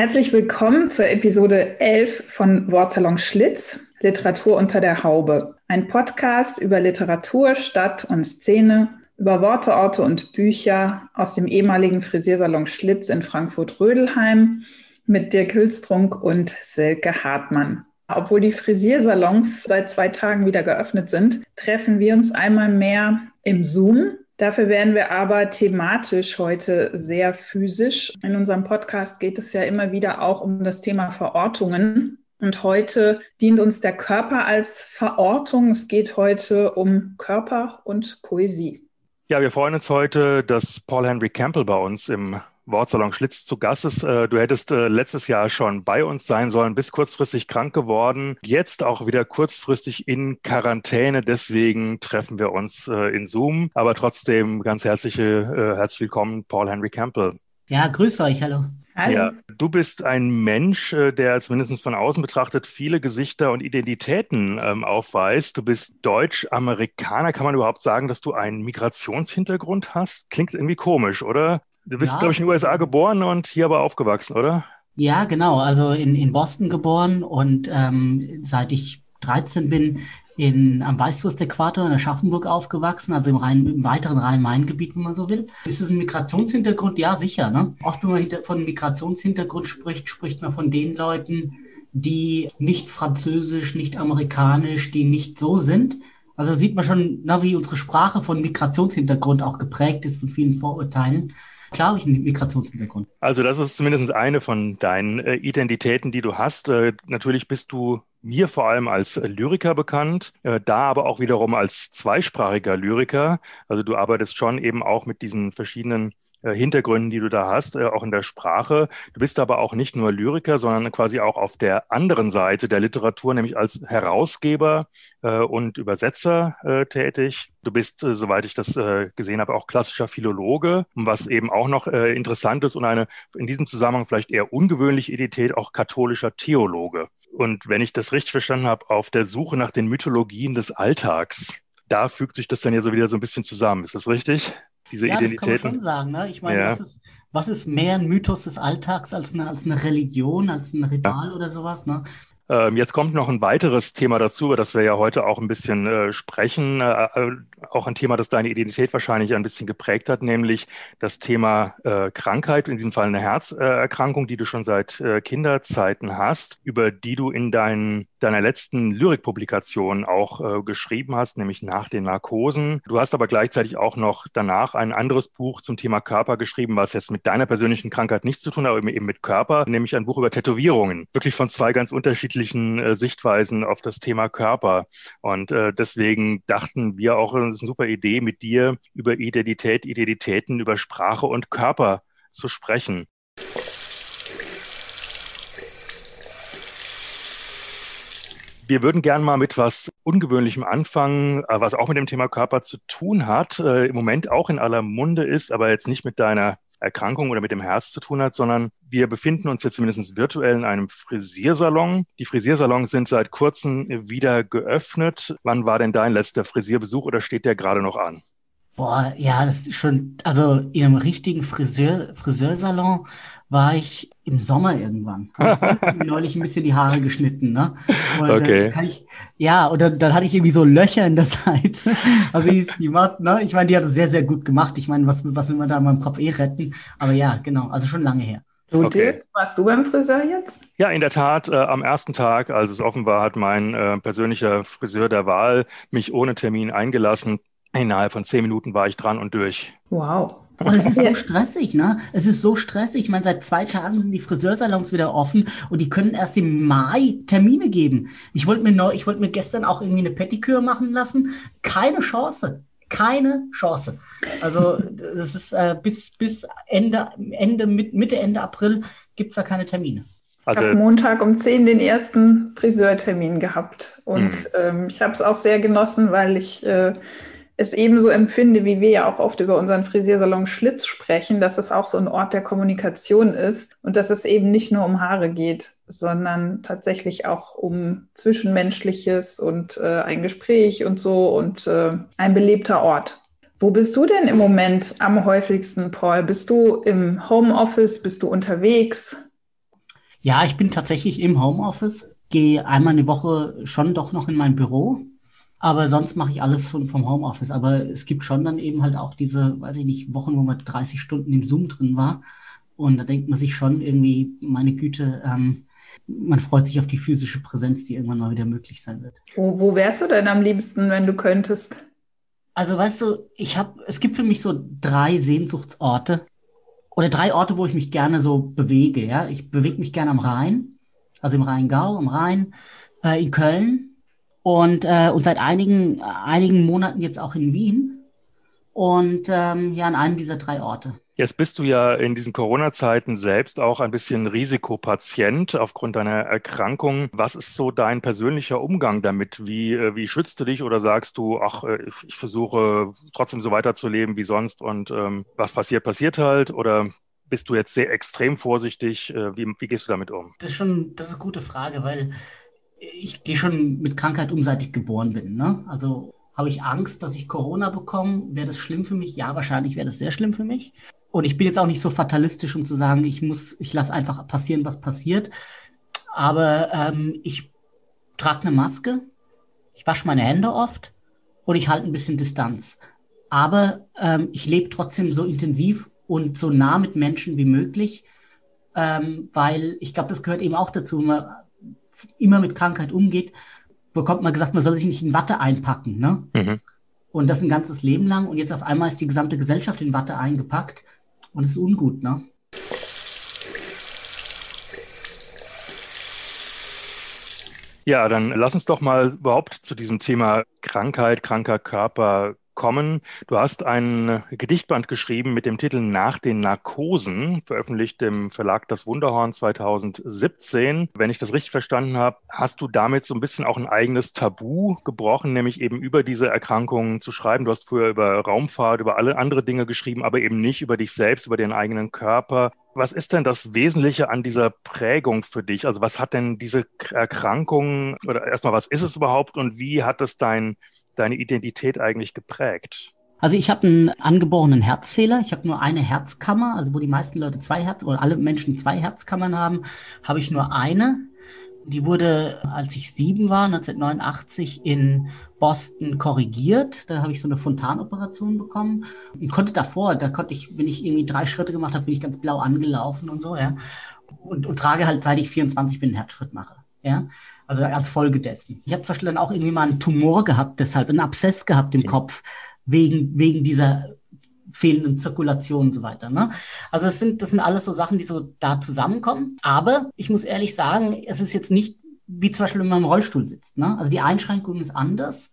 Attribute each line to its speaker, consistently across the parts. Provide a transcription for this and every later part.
Speaker 1: Herzlich willkommen zur Episode 11 von Wortsalon Schlitz, Literatur unter der Haube. Ein Podcast über Literatur, Stadt und Szene, über Worte, Orte und Bücher aus dem ehemaligen Frisiersalon Schlitz in Frankfurt-Rödelheim mit Dirk Hülstrunk und Silke Hartmann. Obwohl die Frisiersalons seit zwei Tagen wieder geöffnet sind, treffen wir uns einmal mehr im Zoom Dafür werden wir aber thematisch heute sehr physisch. In unserem Podcast geht es ja immer wieder auch um das Thema Verortungen. Und heute dient uns der Körper als Verortung. Es geht heute um Körper und Poesie.
Speaker 2: Ja, wir freuen uns heute, dass Paul Henry Campbell bei uns im Wortsalon Schlitz zu Gast ist. Äh, du hättest äh, letztes Jahr schon bei uns sein sollen, bist kurzfristig krank geworden, jetzt auch wieder kurzfristig in Quarantäne. Deswegen treffen wir uns äh, in Zoom. Aber trotzdem ganz herzliche, herzlich willkommen, Paul Henry Campbell.
Speaker 3: Ja, grüß euch, hallo.
Speaker 2: Hallo. Ja, du bist ein Mensch, der zumindest von außen betrachtet viele Gesichter und Identitäten ähm, aufweist. Du bist Deutsch-Amerikaner. Kann man überhaupt sagen, dass du einen Migrationshintergrund hast? Klingt irgendwie komisch, oder? Du bist, ja. glaube ich, in den USA geboren und hier aber aufgewachsen, oder?
Speaker 3: Ja, genau. Also in, in Boston geboren und ähm, seit ich 13 bin in, am Weißwurst-Äquator in Aschaffenburg aufgewachsen, also im, Rhein, im weiteren Rhein-Main-Gebiet, wenn man so will. Ist es ein Migrationshintergrund? Ja, sicher. Ne? Oft, wenn man hinter, von Migrationshintergrund spricht, spricht man von den Leuten, die nicht französisch, nicht amerikanisch, die nicht so sind. Also sieht man schon, na, wie unsere Sprache von Migrationshintergrund auch geprägt ist von vielen Vorurteilen. Klar habe ich einen Migrationshintergrund.
Speaker 2: Also das ist zumindest eine von deinen äh, Identitäten, die du hast. Äh, natürlich bist du mir vor allem als Lyriker bekannt, äh, da aber auch wiederum als zweisprachiger Lyriker. Also du arbeitest schon eben auch mit diesen verschiedenen Hintergründen, die du da hast, äh, auch in der Sprache. Du bist aber auch nicht nur Lyriker, sondern quasi auch auf der anderen Seite der Literatur, nämlich als Herausgeber äh, und Übersetzer tätig. Du bist, soweit ich das gesehen habe, auch klassischer Philologe, was eben auch noch interessant ist und eine in diesem Zusammenhang vielleicht eher ungewöhnliche Identität, auch katholischer Theologe. Und wenn ich das richtig verstanden habe, auf der Suche nach den Mythologien des Alltags. Da fügt sich das dann ja so wieder so ein bisschen zusammen. Ist das richtig?
Speaker 3: Diese ja, Identitäten. Das kann man schon sagen. Ne? Ich meine, ja. was, ist, was ist mehr ein Mythos des Alltags als eine, als eine Religion, als ein Ritual ja. oder sowas? Ne?
Speaker 2: Ähm, jetzt kommt noch ein weiteres Thema dazu, über das wir ja heute auch ein bisschen äh, sprechen. Äh, äh, auch ein Thema, das deine Identität wahrscheinlich ein bisschen geprägt hat, nämlich das Thema Krankheit, in diesem Fall eine Herzerkrankung, die du schon seit Kinderzeiten hast, über die du in deinen, deiner letzten Lyrikpublikation auch geschrieben hast, nämlich nach den Narkosen. Du hast aber gleichzeitig auch noch danach ein anderes Buch zum Thema Körper geschrieben, was jetzt mit deiner persönlichen Krankheit nichts zu tun hat, aber eben mit Körper, nämlich ein Buch über Tätowierungen. Wirklich von zwei ganz unterschiedlichen unterschiedlichen äh, Sichtweisen auf das Thema Körper. Und äh, deswegen dachten wir auch, es ist eine super Idee, mit dir über Identität, Identitäten, über Sprache und Körper zu sprechen. Wir würden gerne mal mit was Ungewöhnlichem anfangen, äh, was auch mit dem Thema Körper zu tun hat, im Moment auch in aller Munde ist, aber jetzt nicht mit deiner Erkrankung oder mit dem Herz zu tun hat, sondern wir befinden uns jetzt zumindest virtuell in einem Frisiersalon. Die Frisiersalons sind seit kurzem wieder geöffnet. Wann war denn dein letzter Frisierbesuch oder steht der gerade noch an?
Speaker 3: Boah, ja, das ist schon, also in einem richtigen Friseur, Friseursalon war ich im Sommer irgendwann. Habe ich neulich ein bisschen die Haare geschnitten, ne? Und okay. Kann ich, ja, und dann, dann hatte ich irgendwie so Löcher in der Seite. Also die, die macht, ne? Ich meine, die hat es sehr, sehr gut gemacht. Ich meine, was, was will man da in meinem Kopf eh retten? Aber ja, genau, also schon lange her.
Speaker 1: Und okay. Dirk, warst du beim Friseur jetzt?
Speaker 2: Ja, in der Tat. Äh, am ersten Tag, als es offen war, hat mein äh, persönlicher Friseur der Wahl mich ohne Termin eingelassen. Innerhalb von zehn Minuten war ich dran und durch.
Speaker 3: Wow. Und es ist so stressig, ne? Es ist so stressig. Ich meine, seit zwei Tagen sind die Friseursalons wieder offen und die können erst im Mai Termine geben. Ich wollte mir neu, ich wollte mir gestern auch irgendwie eine Pediküre machen lassen. Keine Chance. keine Chance. Also das ist äh, bis, bis Ende, Ende, Mitte, Ende April gibt es da keine Termine.
Speaker 1: Also, ich habe Montag um 10 den ersten Friseurtermin gehabt. Und mhm. ähm, ich habe es auch sehr genossen, weil ich äh, es ebenso empfinde, wie wir ja auch oft über unseren Frisiersalon Schlitz sprechen, dass es auch so ein Ort der Kommunikation ist und dass es eben nicht nur um Haare geht, sondern tatsächlich auch um Zwischenmenschliches und äh, ein Gespräch und so und äh, ein belebter Ort. Wo bist du denn im Moment am häufigsten, Paul? Bist du im Homeoffice? Bist du unterwegs?
Speaker 3: Ja, ich bin tatsächlich im Homeoffice, gehe einmal eine Woche schon doch noch in mein Büro, aber sonst mache ich alles von, vom Homeoffice. Aber es gibt schon dann eben halt auch diese, weiß ich nicht, Wochen, wo man 30 Stunden im Zoom drin war. Und da denkt man sich schon irgendwie, meine Güte, ähm, man freut sich auf die physische Präsenz, die irgendwann mal wieder möglich sein wird.
Speaker 1: Wo, wo wärst du denn am liebsten, wenn du könntest?
Speaker 3: Also weißt du, ich habe, es gibt für mich so drei Sehnsuchtsorte oder drei Orte, wo ich mich gerne so bewege. Ja, ich bewege mich gerne am Rhein, also im Rheingau, am Rhein, äh, in Köln und, äh, und seit einigen, einigen Monaten jetzt auch in Wien und ähm, ja, an einem dieser drei Orte.
Speaker 2: Jetzt bist du ja in diesen Corona-Zeiten selbst auch ein bisschen Risikopatient aufgrund deiner Erkrankung. Was ist so dein persönlicher Umgang damit? Wie, äh, wie schützt du dich oder sagst du, ach, äh, ich versuche trotzdem so weiterzuleben wie sonst und ähm, was passiert, passiert halt? Oder bist du jetzt sehr extrem vorsichtig? Äh, wie, wie gehst du damit um?
Speaker 3: Das ist schon, das ist eine gute Frage, weil ich gehe schon mit Krankheit um, seit ich geboren bin. Ne? Also habe ich Angst, dass ich Corona bekomme? Wäre das schlimm für mich? Ja, wahrscheinlich wäre das sehr schlimm für mich. Und ich bin jetzt auch nicht so fatalistisch, um zu sagen, ich muss, ich lasse einfach passieren, was passiert. Aber ähm, ich trage eine Maske, ich wasche meine Hände oft und ich halte ein bisschen Distanz. Aber ähm, ich lebe trotzdem so intensiv und so nah mit Menschen wie möglich, ähm, weil ich glaube, das gehört eben auch dazu. Man immer mit Krankheit umgeht, bekommt man gesagt, man soll sich nicht in Watte einpacken. Ne? Mhm. Und das ein ganzes Leben lang. Und jetzt auf einmal ist die gesamte Gesellschaft in Watte eingepackt. Und es ist ungut, ne?
Speaker 2: Ja, dann lass uns doch mal überhaupt zu diesem Thema Krankheit, kranker Körper kommen. Du hast ein Gedichtband geschrieben mit dem Titel Nach den Narkosen, veröffentlicht im Verlag Das Wunderhorn 2017. Wenn ich das richtig verstanden habe, hast du damit so ein bisschen auch ein eigenes Tabu gebrochen, nämlich eben über diese Erkrankungen zu schreiben. Du hast früher über Raumfahrt, über alle andere Dinge geschrieben, aber eben nicht über dich selbst, über den eigenen Körper. Was ist denn das Wesentliche an dieser Prägung für dich? Also was hat denn diese Erkrankung oder erstmal, was ist es überhaupt und wie hat es dein deine Identität eigentlich geprägt?
Speaker 3: Also ich habe einen angeborenen Herzfehler. Ich habe nur eine Herzkammer, also wo die meisten Leute zwei Herz oder alle Menschen zwei Herzkammern haben, habe ich nur eine. Die wurde, als ich sieben war, 1989 in Boston korrigiert. Da habe ich so eine Fontanoperation bekommen. Und konnte davor, da konnte ich, wenn ich irgendwie drei Schritte gemacht habe, bin ich ganz blau angelaufen und so, ja. Und, und trage halt, seit ich 24 bin, einen Herzschritt mache. Ja, also als Folge dessen. Ich habe zum Beispiel dann auch irgendwie mal einen Tumor gehabt, deshalb einen Abszess gehabt im Kopf, wegen, wegen dieser fehlenden Zirkulation und so weiter. Ne? Also das sind, das sind alles so Sachen, die so da zusammenkommen. Aber ich muss ehrlich sagen, es ist jetzt nicht wie zum Beispiel, wenn man im Rollstuhl sitzt. Ne? Also die Einschränkung ist anders.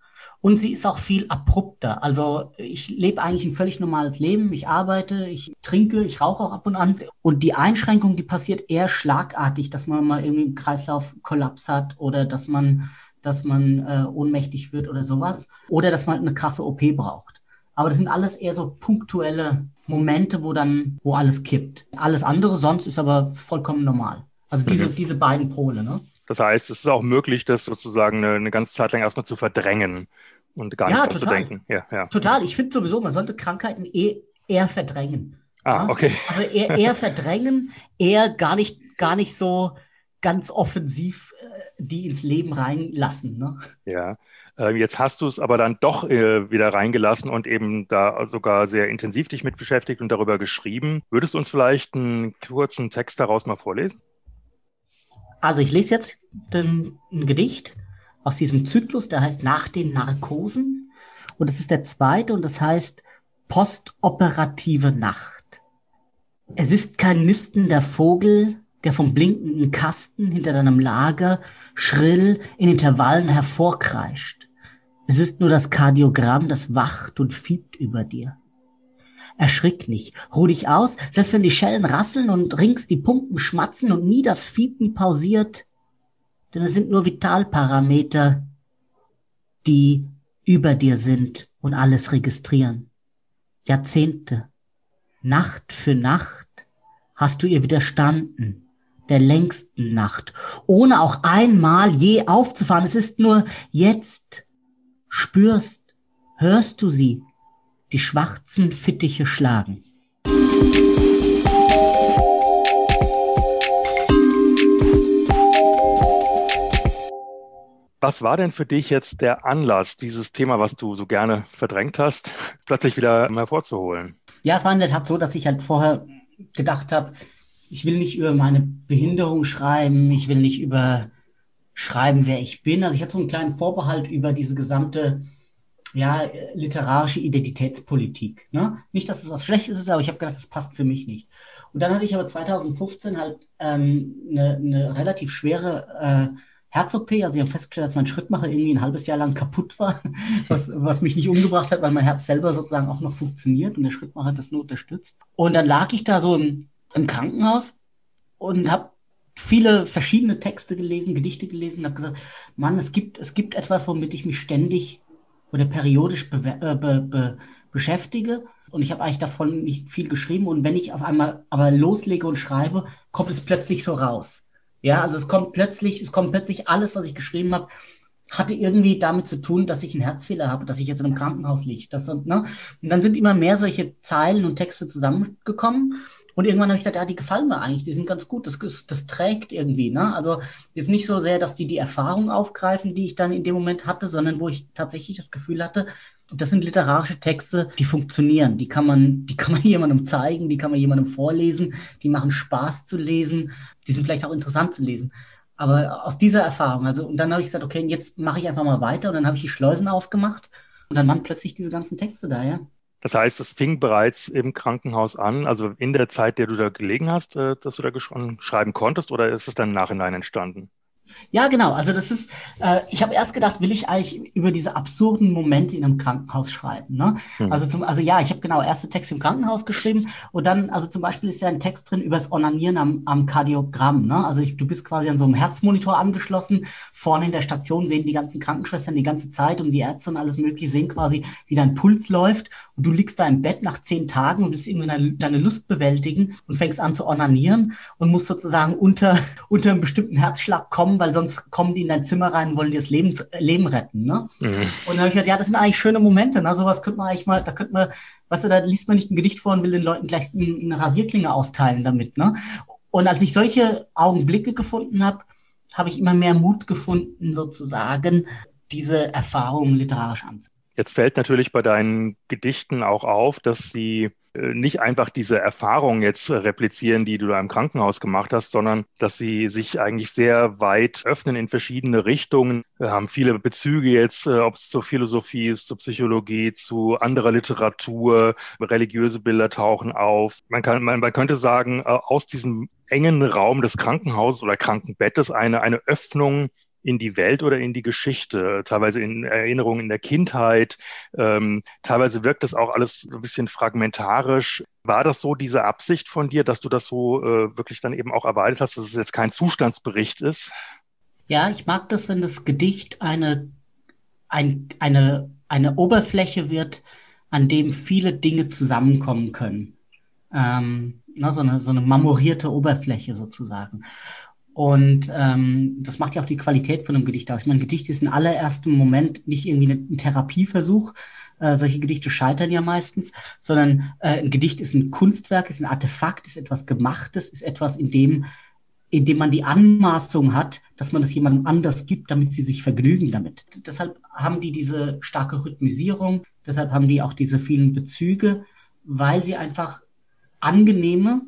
Speaker 3: Und sie ist auch viel abrupter. Also ich lebe eigentlich ein völlig normales Leben. Ich arbeite, ich trinke, ich rauche auch ab und an. Und die Einschränkung, die passiert eher schlagartig, dass man mal irgendwie einen Kreislaufkollaps hat oder dass man, dass man äh, ohnmächtig wird oder sowas. Oder dass man eine krasse OP braucht. Aber das sind alles eher so punktuelle Momente, wo dann, wo alles kippt. Alles andere sonst ist aber vollkommen normal. Also diese, mhm. diese beiden Pole, ne?
Speaker 2: Das heißt, es ist auch möglich, das sozusagen eine, eine ganze Zeit lang erstmal zu verdrängen und gar nicht ja, total. denken.
Speaker 3: Ja, ja. Total. Ich finde sowieso, man sollte Krankheiten eh eher verdrängen.
Speaker 2: Ah, okay.
Speaker 3: Also eher, eher verdrängen, eher gar nicht, gar nicht so ganz offensiv äh, die ins Leben reinlassen. Ne?
Speaker 2: Ja. Äh, jetzt hast du es aber dann doch äh, wieder reingelassen und eben da sogar sehr intensiv dich mit beschäftigt und darüber geschrieben. Würdest du uns vielleicht einen kurzen Text daraus mal vorlesen?
Speaker 3: Also ich lese jetzt den, ein Gedicht aus diesem Zyklus, der heißt Nach den Narkosen. Und es ist der zweite und das heißt Postoperative Nacht. Es ist kein nistender Vogel, der vom blinkenden Kasten hinter deinem Lager schrill in Intervallen hervorkreischt. Es ist nur das Kardiogramm, das wacht und fiebt über dir. Erschrick nicht, ruh dich aus, selbst wenn die Schellen rasseln und rings die Pumpen schmatzen und nie das Fiepen pausiert, denn es sind nur Vitalparameter, die über dir sind und alles registrieren. Jahrzehnte, Nacht für Nacht hast du ihr widerstanden, der längsten Nacht, ohne auch einmal je aufzufahren. Es ist nur jetzt, spürst, hörst du sie, die schwarzen Fittiche schlagen.
Speaker 2: Was war denn für dich jetzt der Anlass, dieses Thema, was du so gerne verdrängt hast, plötzlich wieder hervorzuholen?
Speaker 3: Ja, es war in der Tat so, dass ich halt vorher gedacht habe, ich will nicht über meine Behinderung schreiben, ich will nicht über schreiben, wer ich bin. Also ich hatte so einen kleinen Vorbehalt über diese gesamte ja, literarische Identitätspolitik. Ne? Nicht, dass es was Schlechtes ist, aber ich habe gedacht, das passt für mich nicht. Und dann hatte ich aber 2015 halt ähm, eine, eine relativ schwere äh, Herz-OP, also ich habe festgestellt, dass mein Schrittmacher irgendwie ein halbes Jahr lang kaputt war, was, was mich nicht umgebracht hat, weil mein Herz selber sozusagen auch noch funktioniert und der Schrittmacher das nur unterstützt. Und dann lag ich da so im, im Krankenhaus und habe viele verschiedene Texte gelesen, Gedichte gelesen und habe gesagt, Mann, es gibt, es gibt etwas, womit ich mich ständig oder periodisch be äh, be be beschäftige. Und ich habe eigentlich davon nicht viel geschrieben. Und wenn ich auf einmal aber loslege und schreibe, kommt es plötzlich so raus. Ja, also es kommt plötzlich, es kommt plötzlich alles, was ich geschrieben habe, hatte irgendwie damit zu tun, dass ich einen Herzfehler habe, dass ich jetzt in einem Krankenhaus liege. Das, ne? Und dann sind immer mehr solche Zeilen und Texte zusammengekommen. Und irgendwann habe ich gesagt, ja, die gefallen mir eigentlich, die sind ganz gut, das, das trägt irgendwie. Ne? Also jetzt nicht so sehr, dass die die Erfahrung aufgreifen, die ich dann in dem Moment hatte, sondern wo ich tatsächlich das Gefühl hatte, das sind literarische Texte, die funktionieren. Die kann man, die kann man jemandem zeigen, die kann man jemandem vorlesen, die machen Spaß zu lesen, die sind vielleicht auch interessant zu lesen. Aber aus dieser Erfahrung, also, und dann habe ich gesagt, okay, jetzt mache ich einfach mal weiter und dann habe ich die Schleusen aufgemacht und dann waren plötzlich diese ganzen Texte da, ja.
Speaker 2: Das heißt, es fing bereits im Krankenhaus an, also in der Zeit, der du da gelegen hast, äh, dass du da schreiben konntest, oder ist es dann im Nachhinein entstanden?
Speaker 3: Ja, genau. Also das ist, äh, ich habe erst gedacht, will ich eigentlich über diese absurden Momente in einem Krankenhaus schreiben. Ne? Mhm. Also zum, also ja, ich habe genau erste Text im Krankenhaus geschrieben und dann, also zum Beispiel ist ja ein Text drin über das Onanieren am, am Kardiogramm. Ne? Also ich, du bist quasi an so einem Herzmonitor angeschlossen. Vorne in der Station sehen die ganzen Krankenschwestern die ganze Zeit und die Ärzte und alles Mögliche sehen quasi, wie dein Puls läuft und du liegst da im Bett nach zehn Tagen und willst irgendwie deine, deine Lust bewältigen und fängst an zu onanieren und musst sozusagen unter unter einem bestimmten Herzschlag kommen weil sonst kommen die in dein Zimmer rein und wollen dir das Leben, Leben retten. Ne? Mhm. Und dann habe ich gedacht, ja, das sind eigentlich schöne Momente. Ne? Sowas könnte man eigentlich mal, da könnte man, weißt du, da liest man nicht ein Gedicht vor und will den Leuten gleich eine Rasierklinge austeilen damit. Ne? Und als ich solche Augenblicke gefunden habe, habe ich immer mehr Mut gefunden, sozusagen, diese Erfahrungen literarisch anzunehmen.
Speaker 2: Jetzt fällt natürlich bei deinen Gedichten auch auf, dass sie nicht einfach diese Erfahrungen jetzt replizieren, die du da im Krankenhaus gemacht hast, sondern dass sie sich eigentlich sehr weit öffnen in verschiedene Richtungen. Wir haben viele Bezüge jetzt, äh, ob es zur Philosophie ist, zur Psychologie, zu anderer Literatur, religiöse Bilder tauchen auf. Man kann, man, man könnte sagen, äh, aus diesem engen Raum des Krankenhauses oder Krankenbettes eine, eine Öffnung in die Welt oder in die Geschichte, teilweise in Erinnerungen in der Kindheit. Ähm, teilweise wirkt das auch alles so ein bisschen fragmentarisch. War das so diese Absicht von dir, dass du das so äh, wirklich dann eben auch erwartet hast, dass es jetzt kein Zustandsbericht ist?
Speaker 3: Ja, ich mag das, wenn das Gedicht eine, ein, eine, eine Oberfläche wird, an dem viele Dinge zusammenkommen können. Ähm, na, so, eine, so eine marmorierte Oberfläche sozusagen. Und ähm, das macht ja auch die Qualität von einem Gedicht aus. Ich meine, Gedicht ist in allerersten Moment nicht irgendwie ein Therapieversuch. Äh, solche Gedichte scheitern ja meistens, sondern äh, ein Gedicht ist ein Kunstwerk, ist ein Artefakt, ist etwas Gemachtes, ist etwas, in dem, in dem man die Anmaßung hat, dass man das jemandem anders gibt, damit sie sich vergnügen damit. Deshalb haben die diese starke Rhythmisierung, deshalb haben die auch diese vielen Bezüge, weil sie einfach angenehme,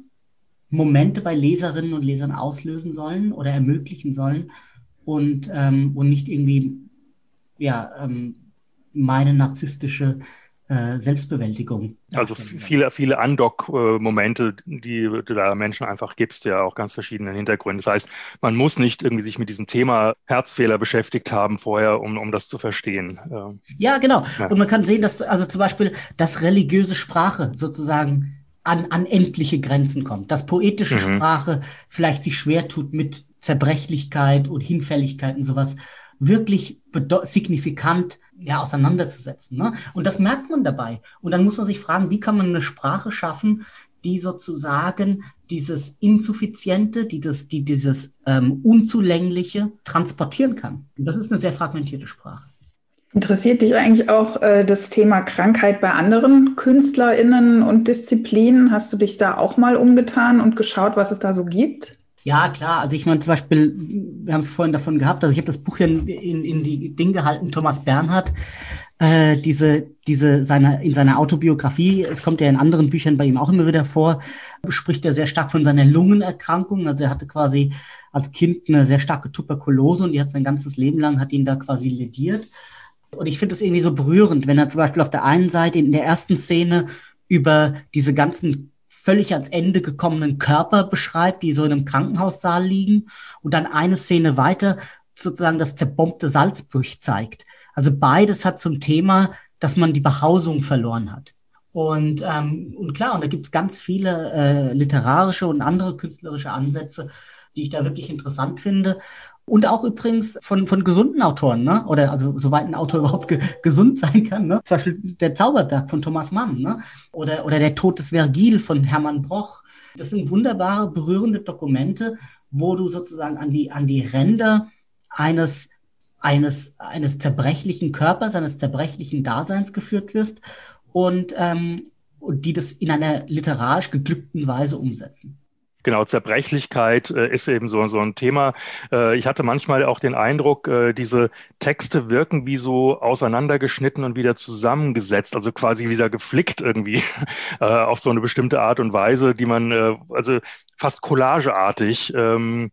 Speaker 3: Momente bei Leserinnen und Lesern auslösen sollen oder ermöglichen sollen und, ähm, und nicht irgendwie ja, ähm, meine narzisstische äh, Selbstbewältigung.
Speaker 2: Also viele, viele Undock-Momente, die du da Menschen einfach gibst, ja auch ganz verschiedenen Hintergründen. Das heißt, man muss nicht irgendwie sich mit diesem Thema Herzfehler beschäftigt haben vorher, um, um das zu verstehen.
Speaker 3: Ja, genau. Ja. Und man kann sehen, dass also zum Beispiel, dass religiöse Sprache sozusagen an, an endliche Grenzen kommt, dass poetische mhm. Sprache vielleicht sich schwer tut mit Zerbrechlichkeit und Hinfälligkeit und sowas wirklich signifikant ja, auseinanderzusetzen. Ne? Und das merkt man dabei. Und dann muss man sich fragen, wie kann man eine Sprache schaffen, die sozusagen dieses Insuffiziente, die, das, die dieses ähm, Unzulängliche transportieren kann. Und das ist eine sehr fragmentierte Sprache.
Speaker 1: Interessiert dich eigentlich auch äh, das Thema Krankheit bei anderen KünstlerInnen und Disziplinen? Hast du dich da auch mal umgetan und geschaut, was es da so gibt?
Speaker 3: Ja, klar. Also ich meine zum Beispiel, wir haben es vorhin davon gehabt, also ich habe das Buch hier in, in, in die Ding gehalten, Thomas Bernhard, äh, diese, diese seine, in seiner Autobiografie, es kommt ja in anderen Büchern bei ihm auch immer wieder vor, spricht er sehr stark von seiner Lungenerkrankung. Also er hatte quasi als Kind eine sehr starke Tuberkulose und die hat sein ganzes Leben lang, hat ihn da quasi lediert. Und ich finde es irgendwie so berührend, wenn er zum Beispiel auf der einen Seite in der ersten Szene über diese ganzen völlig ans Ende gekommenen Körper beschreibt, die so in einem Krankenhaussaal liegen und dann eine Szene weiter sozusagen das zerbombte Salzburg zeigt. Also beides hat zum Thema, dass man die Behausung verloren hat. Und, ähm, und klar, und da gibt es ganz viele äh, literarische und andere künstlerische Ansätze, die ich da wirklich interessant finde. Und auch übrigens von, von gesunden Autoren, ne? oder also soweit ein Autor überhaupt ge gesund sein kann. Ne? Zum Beispiel der Zauberberg von Thomas Mann ne? oder, oder der Tod des Vergil von Hermann Broch. Das sind wunderbare, berührende Dokumente, wo du sozusagen an die, an die Ränder eines, eines, eines zerbrechlichen Körpers, eines zerbrechlichen Daseins geführt wirst und, ähm, und die das in einer literarisch geglückten Weise umsetzen.
Speaker 2: Genau, Zerbrechlichkeit äh, ist eben so, so ein Thema. Äh, ich hatte manchmal auch den Eindruck, äh, diese Texte wirken wie so auseinandergeschnitten und wieder zusammengesetzt, also quasi wieder geflickt irgendwie äh, auf so eine bestimmte Art und Weise, die man, äh, also fast collageartig, ähm,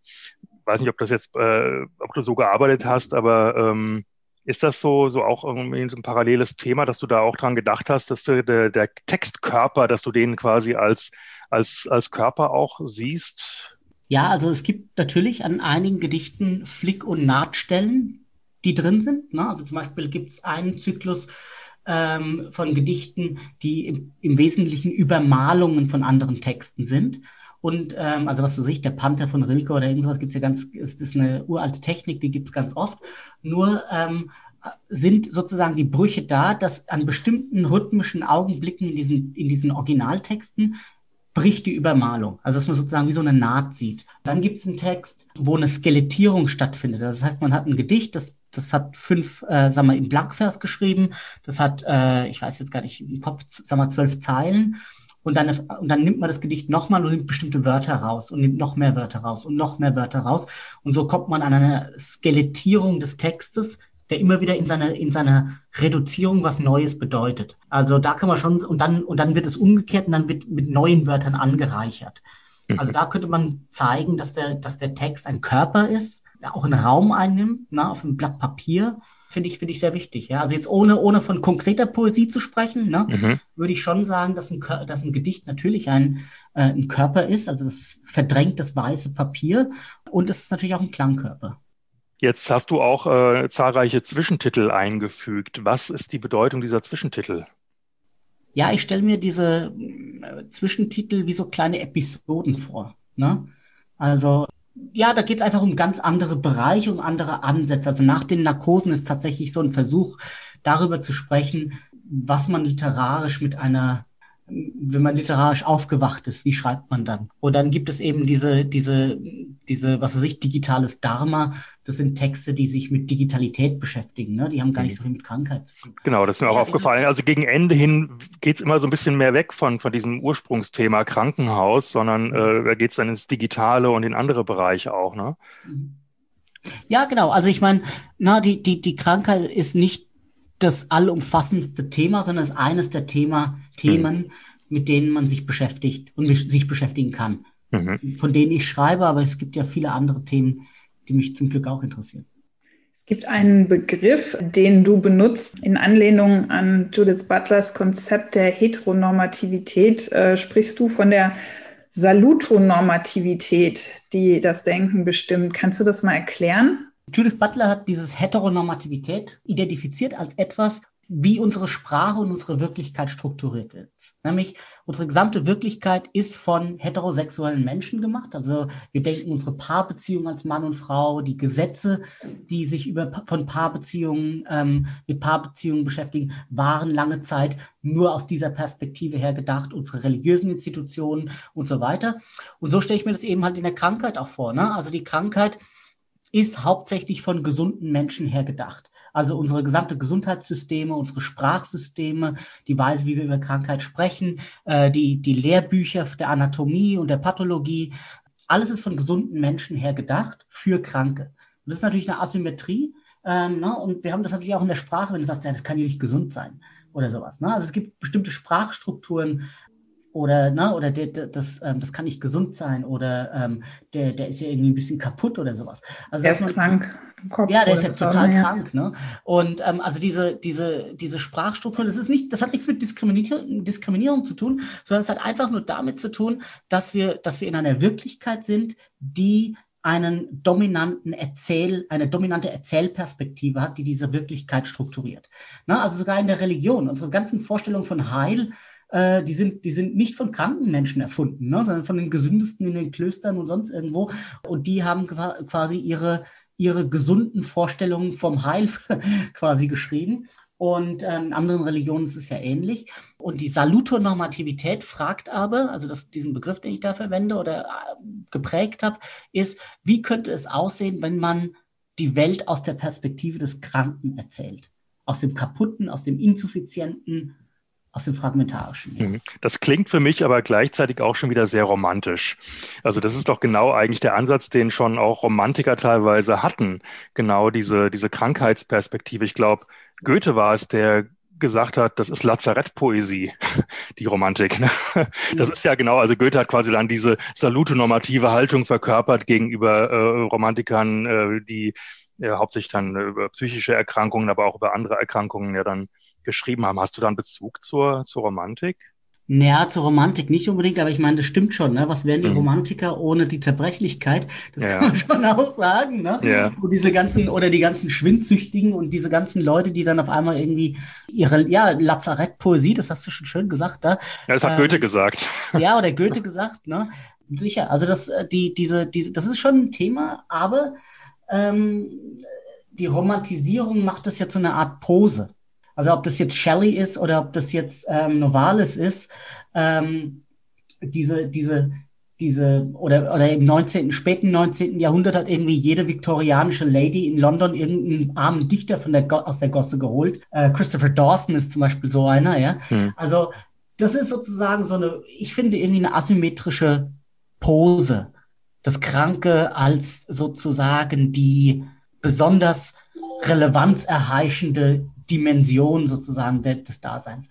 Speaker 2: weiß nicht, ob das jetzt, äh, ob du so gearbeitet hast, aber ähm, ist das so, so auch irgendwie ein paralleles Thema, dass du da auch dran gedacht hast, dass du, der, der Textkörper, dass du den quasi als als, als Körper auch siehst?
Speaker 3: Ja, also es gibt natürlich an einigen Gedichten Flick- und Nahtstellen, die drin sind. Ne? Also zum Beispiel gibt es einen Zyklus ähm, von Gedichten, die im, im, Wesentlichen Übermalungen von anderen Texten sind. Und ähm, also was du siehst, der Panther von Rilke oder irgendwas gibt es ja ganz, ist, ist eine uralte Technik, die gibt es ganz oft. Nur ähm, sind sozusagen die Brüche da, dass an bestimmten rhythmischen Augenblicken in diesen, in diesen Originaltexten bricht die Übermalung. Also dass man sozusagen wie so eine Naht sieht. Dann gibt es einen Text, wo eine Skelettierung stattfindet. Das heißt, man hat ein Gedicht, das, das hat fünf, äh, sagen wir, im Blankvers geschrieben. Das hat, äh, ich weiß jetzt gar nicht im Kopf, sagen wir, zwölf Zeilen. Und dann, und dann nimmt man das Gedicht nochmal und nimmt bestimmte Wörter raus und nimmt noch mehr Wörter raus und noch mehr Wörter raus. Und so kommt man an eine Skelettierung des Textes, der immer wieder in seiner, in seiner Reduzierung was Neues bedeutet. Also da kann man schon, und dann, und dann wird es umgekehrt und dann wird mit neuen Wörtern angereichert. Mhm. Also da könnte man zeigen, dass der, dass der Text ein Körper ist, der auch einen Raum einnimmt, na, auf einem Blatt Papier. Finde ich, finde ich sehr wichtig. Ja? Also jetzt ohne, ohne von konkreter Poesie zu sprechen, ne, mhm. würde ich schon sagen, dass ein, dass ein Gedicht natürlich ein, äh, ein Körper ist. Also das verdrängt das weiße Papier und es ist natürlich auch ein Klangkörper.
Speaker 2: Jetzt hast du auch äh, zahlreiche Zwischentitel eingefügt. Was ist die Bedeutung dieser Zwischentitel?
Speaker 3: Ja, ich stelle mir diese äh, Zwischentitel wie so kleine Episoden vor. Ne? Also ja, da geht es einfach um ganz andere Bereiche, um andere Ansätze. Also nach den Narkosen ist tatsächlich so ein Versuch, darüber zu sprechen, was man literarisch mit einer wenn man literarisch aufgewacht ist, wie schreibt man dann? Und dann gibt es eben diese, diese, diese, was weiß ich, digitales Dharma. Das sind Texte, die sich mit Digitalität beschäftigen. Ne? Die haben gar nicht mhm. so viel mit Krankheit zu tun.
Speaker 2: Genau, das ist mir auch ja, aufgefallen. Also gegen Ende hin geht es immer so ein bisschen mehr weg von, von diesem Ursprungsthema Krankenhaus, sondern äh, da geht es dann ins Digitale und in andere Bereiche auch. Ne? Mhm.
Speaker 3: Ja, genau. Also ich meine, na, die, die, die Krankheit ist nicht das allumfassendste Thema, sondern es ist eines der Thema, Themen, mhm. mit denen man sich beschäftigt und sich beschäftigen kann. Mhm. Von denen ich schreibe, aber es gibt ja viele andere Themen, die mich zum Glück auch interessieren.
Speaker 1: Es gibt einen Begriff, den du benutzt in Anlehnung an Judith Butlers Konzept der Heteronormativität. Äh, sprichst du von der Salutonormativität, die das Denken bestimmt. Kannst du das mal erklären?
Speaker 3: Judith Butler hat dieses Heteronormativität identifiziert als etwas, wie unsere Sprache und unsere Wirklichkeit strukturiert wird. Nämlich unsere gesamte Wirklichkeit ist von heterosexuellen Menschen gemacht. Also wir denken unsere Paarbeziehung als Mann und Frau, die Gesetze, die sich über von Paarbeziehungen ähm, mit Paarbeziehungen beschäftigen, waren lange Zeit nur aus dieser Perspektive her gedacht. Unsere religiösen Institutionen und so weiter. Und so stelle ich mir das eben halt in der Krankheit auch vor. Ne? Also die Krankheit ist hauptsächlich von gesunden Menschen her gedacht. Also unsere gesamte Gesundheitssysteme, unsere Sprachsysteme, die Weise, wie wir über Krankheit sprechen, äh, die, die Lehrbücher der Anatomie und der Pathologie, alles ist von gesunden Menschen her gedacht für Kranke. Und das ist natürlich eine Asymmetrie. Ähm, ne? Und wir haben das natürlich auch in der Sprache, wenn du sagst, ja, das kann ja nicht gesund sein oder sowas. Ne? Also es gibt bestimmte Sprachstrukturen, oder, ne, oder der, der, das, ähm, das kann nicht gesund sein oder ähm, der, der ist ja irgendwie ein bisschen kaputt oder sowas.
Speaker 1: Also, der ist man, krank.
Speaker 3: ja, der ist ja total ja. krank, ne? Und ähm, also diese, diese, diese Sprachstruktur, das ist nicht, das hat nichts mit Diskriminierung, Diskriminierung zu tun, sondern es hat einfach nur damit zu tun, dass wir, dass wir in einer Wirklichkeit sind, die einen dominanten Erzähl, eine dominante Erzählperspektive hat, die diese Wirklichkeit strukturiert. Na, also sogar in der Religion, unsere ganzen Vorstellungen von Heil äh, die, sind, die sind nicht von kranken Menschen erfunden, ne, sondern von den gesündesten in den Klöstern und sonst irgendwo. Und die haben quasi ihre, ihre gesunden Vorstellungen vom Heil quasi geschrieben. Und ähm, in anderen Religionen ist es ja ähnlich. Und die Salutonormativität fragt aber, also das, diesen Begriff, den ich da verwende oder äh, geprägt habe, ist, wie könnte es aussehen, wenn man die Welt aus der Perspektive des Kranken erzählt? Aus dem Kaputten, aus dem Insuffizienten, aus dem Fragmentarischen.
Speaker 2: Mhm. Das klingt für mich aber gleichzeitig auch schon wieder sehr romantisch. Also das ist doch genau eigentlich der Ansatz, den schon auch Romantiker teilweise hatten. Genau diese, diese Krankheitsperspektive. Ich glaube, Goethe war es, der gesagt hat, das ist Lazarettpoesie, die Romantik. Ne? Das ist ja genau, also Goethe hat quasi dann diese salutonormative Haltung verkörpert gegenüber äh, Romantikern, äh, die ja, äh, hauptsächlich dann über psychische Erkrankungen, aber auch über andere Erkrankungen ja dann geschrieben haben. Hast du da einen Bezug zur, zur Romantik?
Speaker 3: Naja, zur Romantik nicht unbedingt, aber ich meine, das stimmt schon. Ne? Was wären die mhm. Romantiker ohne die Zerbrechlichkeit? Das ja. kann man schon auch sagen. Ne? Ja. Und diese ganzen, oder die ganzen Schwindsüchtigen und diese ganzen Leute, die dann auf einmal irgendwie ihre, ja, Lazarettpoesie, das hast du schon schön gesagt, da.
Speaker 2: Ja, das hat ähm, Goethe gesagt.
Speaker 3: Ja, oder Goethe gesagt, ne? Sicher. Also das, äh, die, diese, diese, das ist schon ein Thema, aber ähm, die Romantisierung macht das ja zu einer Art Pose. Also ob das jetzt Shelley ist oder ob das jetzt ähm, Novalis ist, ähm, diese, diese, diese, oder, oder im 19., späten 19. Jahrhundert hat irgendwie jede viktorianische Lady in London irgendeinen armen Dichter von der, aus der Gosse geholt. Äh, Christopher Dawson ist zum Beispiel so einer, ja. Hm. Also, das ist sozusagen so eine, ich finde irgendwie eine asymmetrische Pose. Das Kranke als sozusagen die besonders relevanzerheischende Dimension sozusagen de, des Daseins.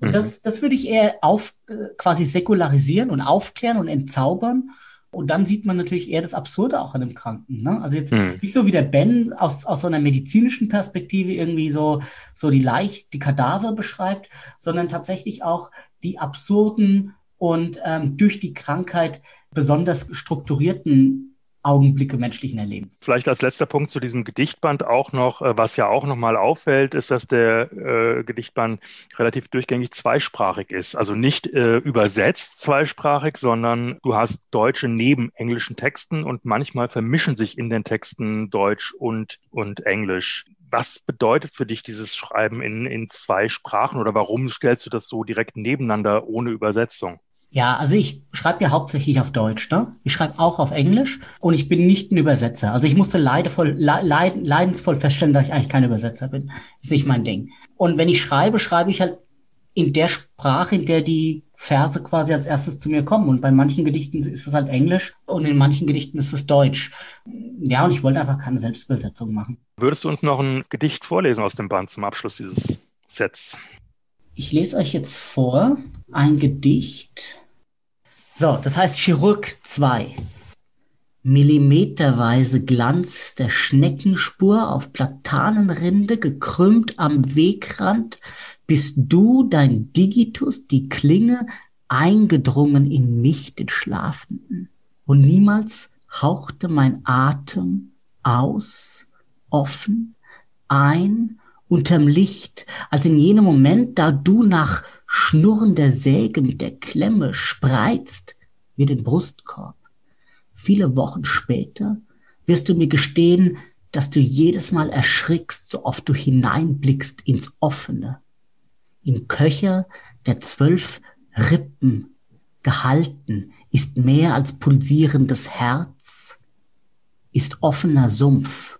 Speaker 3: Und mhm. das, das würde ich eher auf, äh, quasi säkularisieren und aufklären und entzaubern. Und dann sieht man natürlich eher das Absurde auch an dem Kranken. Ne? Also jetzt mhm. nicht so wie der Ben aus, aus so einer medizinischen Perspektive irgendwie so, so die Leich, die Kadaver beschreibt, sondern tatsächlich auch die absurden und ähm, durch die Krankheit besonders strukturierten Augenblicke menschlichen Erlebens.
Speaker 2: Vielleicht als letzter Punkt zu diesem Gedichtband auch noch, äh, was ja auch nochmal auffällt, ist, dass der äh, Gedichtband relativ durchgängig zweisprachig ist. Also nicht äh, übersetzt zweisprachig, sondern du hast Deutsche neben englischen Texten und manchmal vermischen sich in den Texten Deutsch und, und Englisch. Was bedeutet für dich dieses Schreiben in, in zwei Sprachen oder warum stellst du das so direkt nebeneinander ohne Übersetzung?
Speaker 3: Ja, also ich schreibe ja hauptsächlich auf Deutsch, ne? Ich schreibe auch auf Englisch und ich bin nicht ein Übersetzer. Also ich musste leidevoll, leid, leidensvoll feststellen, dass ich eigentlich kein Übersetzer bin. Ist nicht mein Ding. Und wenn ich schreibe, schreibe ich halt in der Sprache, in der die Verse quasi als erstes zu mir kommen. Und bei manchen Gedichten ist es halt Englisch und in manchen Gedichten ist es Deutsch. Ja, und ich wollte einfach keine Selbstübersetzung machen.
Speaker 2: Würdest du uns noch ein Gedicht vorlesen aus dem Band zum Abschluss dieses Sets?
Speaker 3: Ich lese euch jetzt vor ein Gedicht. So, das heißt Chirurg 2. millimeterweise Glanz der Schneckenspur auf Platanenrinde, gekrümmt am Wegrand, bist du, dein Digitus, die Klinge, eingedrungen in mich, den Schlafenden. Und niemals hauchte mein Atem aus, offen, ein, unterm Licht, als in jenem Moment, da du nach Schnurren der Säge mit der Klemme spreizt wie den Brustkorb. Viele Wochen später wirst du mir gestehen, dass du jedes Mal erschrickst, so oft du hineinblickst ins Offene. Im Köcher der zwölf Rippen gehalten ist mehr als pulsierendes Herz, ist offener Sumpf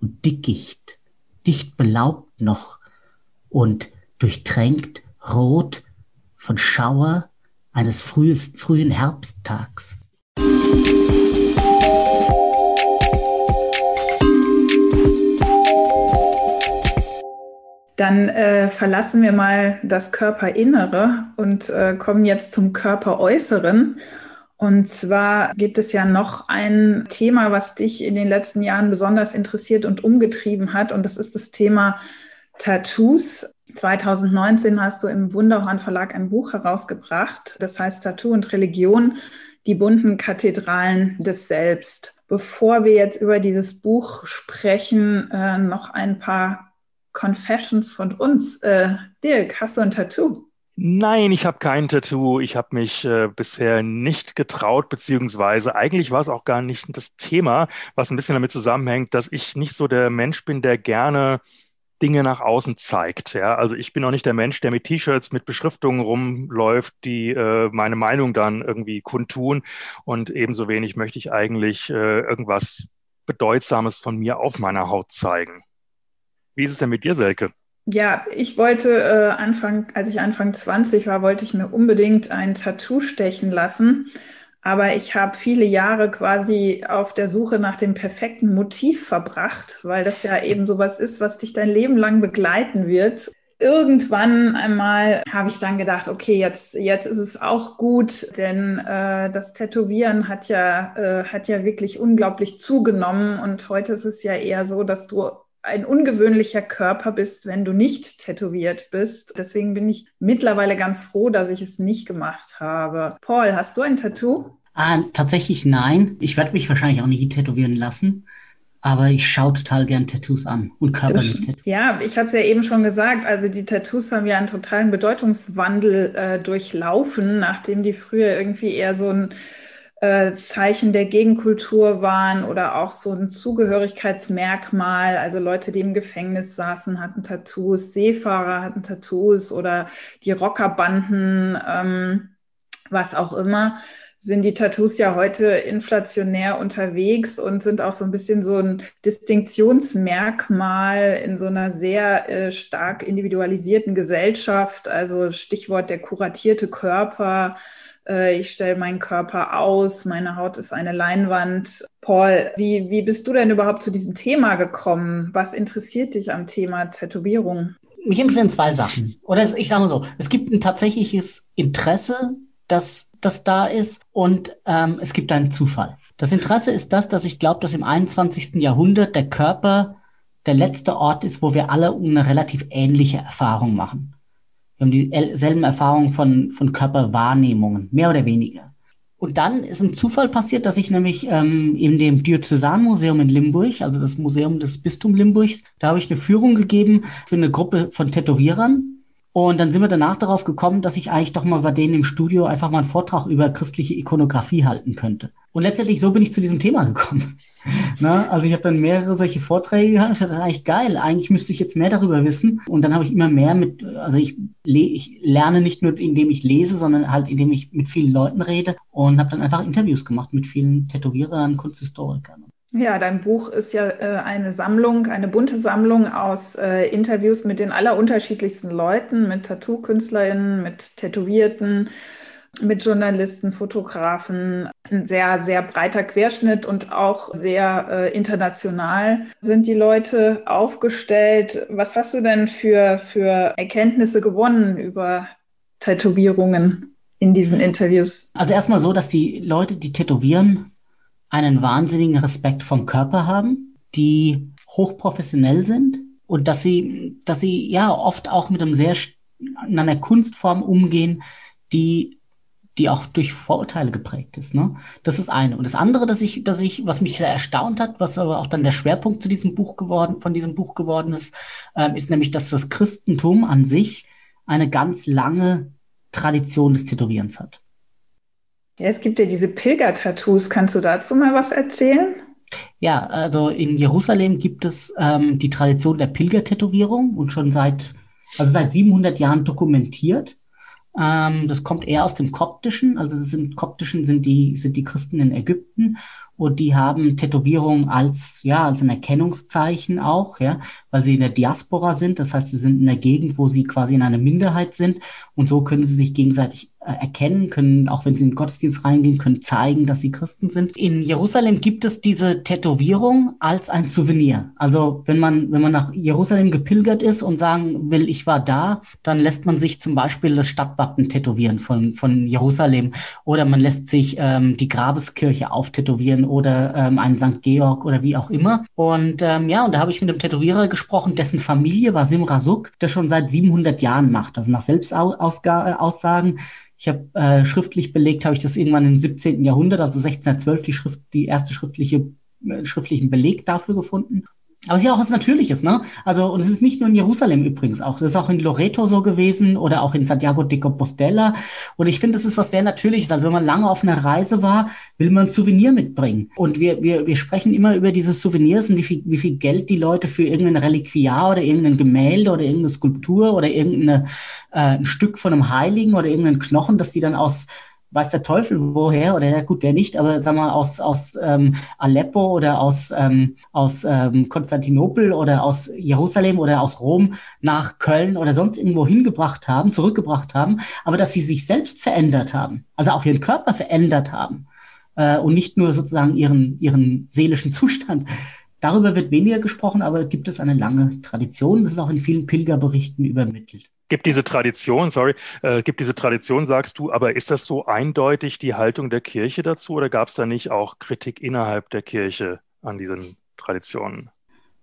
Speaker 3: und Dickicht, dicht belaubt noch und durchtränkt rot von Schauer eines frühes, frühen Herbsttags.
Speaker 1: Dann äh, verlassen wir mal das Körperinnere und äh, kommen jetzt zum Körperäußeren. Und zwar gibt es ja noch ein Thema, was dich in den letzten Jahren besonders interessiert und umgetrieben hat. Und das ist das Thema Tattoos. 2019 hast du im Wunderhorn Verlag ein Buch herausgebracht. Das heißt Tattoo und Religion, die bunten Kathedralen des Selbst. Bevor wir jetzt über dieses Buch sprechen, äh, noch ein paar Confessions von uns. Äh, Dirk, hast du ein Tattoo?
Speaker 2: Nein, ich habe kein Tattoo. Ich habe mich äh, bisher nicht getraut, beziehungsweise eigentlich war es auch gar nicht das Thema, was ein bisschen damit zusammenhängt, dass ich nicht so der Mensch bin, der gerne Dinge nach außen zeigt. Ja, also ich bin auch nicht der Mensch, der mit T-Shirts mit Beschriftungen rumläuft, die äh, meine Meinung dann irgendwie kundtun. Und ebenso wenig möchte ich eigentlich äh, irgendwas Bedeutsames von mir auf meiner Haut zeigen. Wie ist es denn mit dir, Selke?
Speaker 1: Ja, ich wollte äh, Anfang, als ich Anfang 20 war, wollte ich mir unbedingt ein Tattoo stechen lassen. Aber ich habe viele Jahre quasi auf der Suche nach dem perfekten Motiv verbracht, weil das ja eben sowas ist, was dich dein Leben lang begleiten wird. Irgendwann einmal habe ich dann gedacht, okay, jetzt, jetzt ist es auch gut, denn äh, das Tätowieren hat ja, äh, hat ja wirklich unglaublich zugenommen. Und heute ist es ja eher so, dass du ein ungewöhnlicher Körper bist, wenn du nicht tätowiert bist. Deswegen bin ich mittlerweile ganz froh, dass ich es nicht gemacht habe. Paul, hast du ein Tattoo?
Speaker 3: Ah, tatsächlich nein. Ich werde mich wahrscheinlich auch nie tätowieren lassen. Aber ich schaue total gern Tattoos an und körperliche Tattoos.
Speaker 1: Ja, ich habe es ja eben schon gesagt. Also die Tattoos haben ja einen totalen Bedeutungswandel äh, durchlaufen, nachdem die früher irgendwie eher so ein äh, Zeichen der Gegenkultur waren oder auch so ein Zugehörigkeitsmerkmal. Also Leute, die im Gefängnis saßen, hatten Tattoos, Seefahrer hatten Tattoos oder die Rockerbanden, ähm, was auch immer sind die Tattoos ja heute inflationär unterwegs und sind auch so ein bisschen so ein Distinktionsmerkmal in so einer sehr äh, stark individualisierten Gesellschaft. Also Stichwort der kuratierte Körper, ich stelle meinen Körper aus, meine Haut ist eine Leinwand. Paul, wie, wie bist du denn überhaupt zu diesem Thema gekommen? Was interessiert dich am Thema Tätowierung?
Speaker 3: Mich interessieren zwei Sachen. Oder ich sage mal so, es gibt ein tatsächliches Interesse, das, das da ist und ähm, es gibt einen Zufall. Das Interesse ist das, dass ich glaube, dass im 21. Jahrhundert der Körper der letzte Ort ist, wo wir alle eine relativ ähnliche Erfahrung machen. Wir haben dieselben Erfahrungen von, von Körperwahrnehmungen, mehr oder weniger. Und dann ist ein Zufall passiert, dass ich nämlich ähm, in dem Diözesanmuseum in Limburg, also das Museum des Bistum Limburgs, da habe ich eine Führung gegeben für eine Gruppe von Tätowierern. Und dann sind wir danach darauf gekommen, dass ich eigentlich doch mal bei denen im Studio einfach mal einen Vortrag über christliche Ikonografie halten könnte. Und letztendlich so bin ich zu diesem Thema gekommen. Na, also ich habe dann mehrere solche Vorträge gehabt. Ich dachte, das ist eigentlich geil. Eigentlich müsste ich jetzt mehr darüber wissen. Und dann habe ich immer mehr mit, also ich, ich lerne nicht nur, indem ich lese, sondern halt, indem ich mit vielen Leuten rede und habe dann einfach Interviews gemacht mit vielen Tätowierern, Kunsthistorikern.
Speaker 1: Ja, dein Buch ist ja äh, eine Sammlung, eine bunte Sammlung aus äh, Interviews mit den allerunterschiedlichsten Leuten, mit Tattoo-KünstlerInnen, mit Tätowierten, mit Journalisten, Fotografen, ein sehr, sehr breiter Querschnitt und auch sehr äh, international sind die Leute aufgestellt. Was hast du denn für, für Erkenntnisse gewonnen über Tätowierungen in diesen Interviews?
Speaker 3: Also erstmal so, dass die Leute, die tätowieren, einen wahnsinnigen Respekt vom Körper haben, die hochprofessionell sind und dass sie, dass sie ja oft auch mit einem sehr, in einer Kunstform umgehen, die, die auch durch Vorurteile geprägt ist. Ne? Das ist eine. Und das andere, dass ich, dass ich, was mich sehr erstaunt hat, was aber auch dann der Schwerpunkt zu diesem Buch geworden, von diesem Buch geworden ist, ähm, ist nämlich, dass das Christentum an sich eine ganz lange Tradition des Tätowierens hat.
Speaker 1: Ja, es gibt ja diese Pilger-Tattoos. Kannst du dazu mal was erzählen?
Speaker 3: Ja, also in Jerusalem gibt es ähm, die Tradition der Pilgertätowierung und schon seit, also seit 700 Jahren dokumentiert. Ähm, das kommt eher aus dem Koptischen, also das sind Koptischen sind die, sind die Christen in Ägypten und die haben Tätowierung als, ja, als ein Erkennungszeichen auch, ja, weil sie in der Diaspora sind. Das heißt, sie sind in der Gegend, wo sie quasi in einer Minderheit sind und so können sie sich gegenseitig erkennen, können, auch wenn sie in den Gottesdienst reingehen, können zeigen, dass sie Christen sind. In Jerusalem gibt es diese Tätowierung als ein Souvenir. Also wenn man, wenn man nach Jerusalem gepilgert ist und sagen will, ich war da, dann lässt man sich zum Beispiel das Stadtwappen tätowieren von, von Jerusalem oder man lässt sich ähm, die Grabeskirche auftätowieren oder ähm, einen St. Georg oder wie auch immer. Und ähm, ja, und da habe ich mit einem Tätowierer gesprochen, dessen Familie war Simra Suk, der schon seit 700 Jahren macht. Also nach Selbstaussagen ich habe äh, schriftlich belegt, habe ich das irgendwann im 17. Jahrhundert, also 1612, die Schrift, die erste schriftliche äh, schriftlichen Beleg dafür gefunden. Aber es ist ja auch was Natürliches, ne? Also, und es ist nicht nur in Jerusalem übrigens auch. Das ist auch in Loreto so gewesen oder auch in Santiago de Compostela. Und ich finde, das ist was sehr Natürliches. Also, wenn man lange auf einer Reise war, will man ein Souvenir mitbringen. Und wir, wir, wir sprechen immer über diese Souvenirs und wie viel, wie viel Geld die Leute für irgendein Reliquiar oder irgendein Gemälde oder irgendeine Skulptur oder irgendein äh, Stück von einem Heiligen oder irgendeinen Knochen, dass die dann aus weiß der Teufel woher, oder gut, wer nicht, aber sag mal aus, aus ähm, Aleppo oder aus, ähm, aus ähm, Konstantinopel oder aus Jerusalem oder aus Rom nach Köln oder sonst irgendwo hingebracht haben, zurückgebracht haben, aber dass sie sich selbst verändert haben, also auch ihren Körper verändert haben äh, und nicht nur sozusagen ihren, ihren seelischen Zustand. Darüber wird weniger gesprochen, aber gibt es eine lange Tradition. Das ist auch in vielen Pilgerberichten übermittelt
Speaker 2: gibt diese Tradition, sorry, äh, gibt diese Tradition, sagst du, aber ist das so eindeutig die Haltung der Kirche dazu oder gab es da nicht auch Kritik innerhalb der Kirche an diesen Traditionen?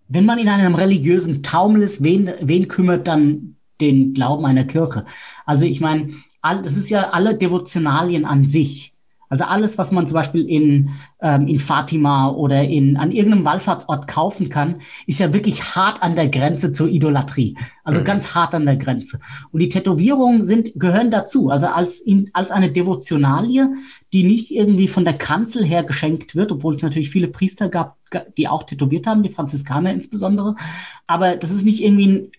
Speaker 3: Wenn man in einem religiösen Taumel ist, wen, wen kümmert dann den Glauben einer Kirche? Also ich meine, das ist ja alle Devotionalien an sich also alles, was man zum Beispiel in, ähm, in Fatima oder in, an irgendeinem Wallfahrtsort kaufen kann, ist ja wirklich hart an der Grenze zur Idolatrie. Also mhm. ganz hart an der Grenze. Und die Tätowierungen sind, gehören dazu. Also als, in, als eine Devotionalie, die nicht irgendwie von der Kanzel her geschenkt wird, obwohl es natürlich viele Priester gab, die auch tätowiert haben, die Franziskaner insbesondere. Aber das ist nicht irgendwie ein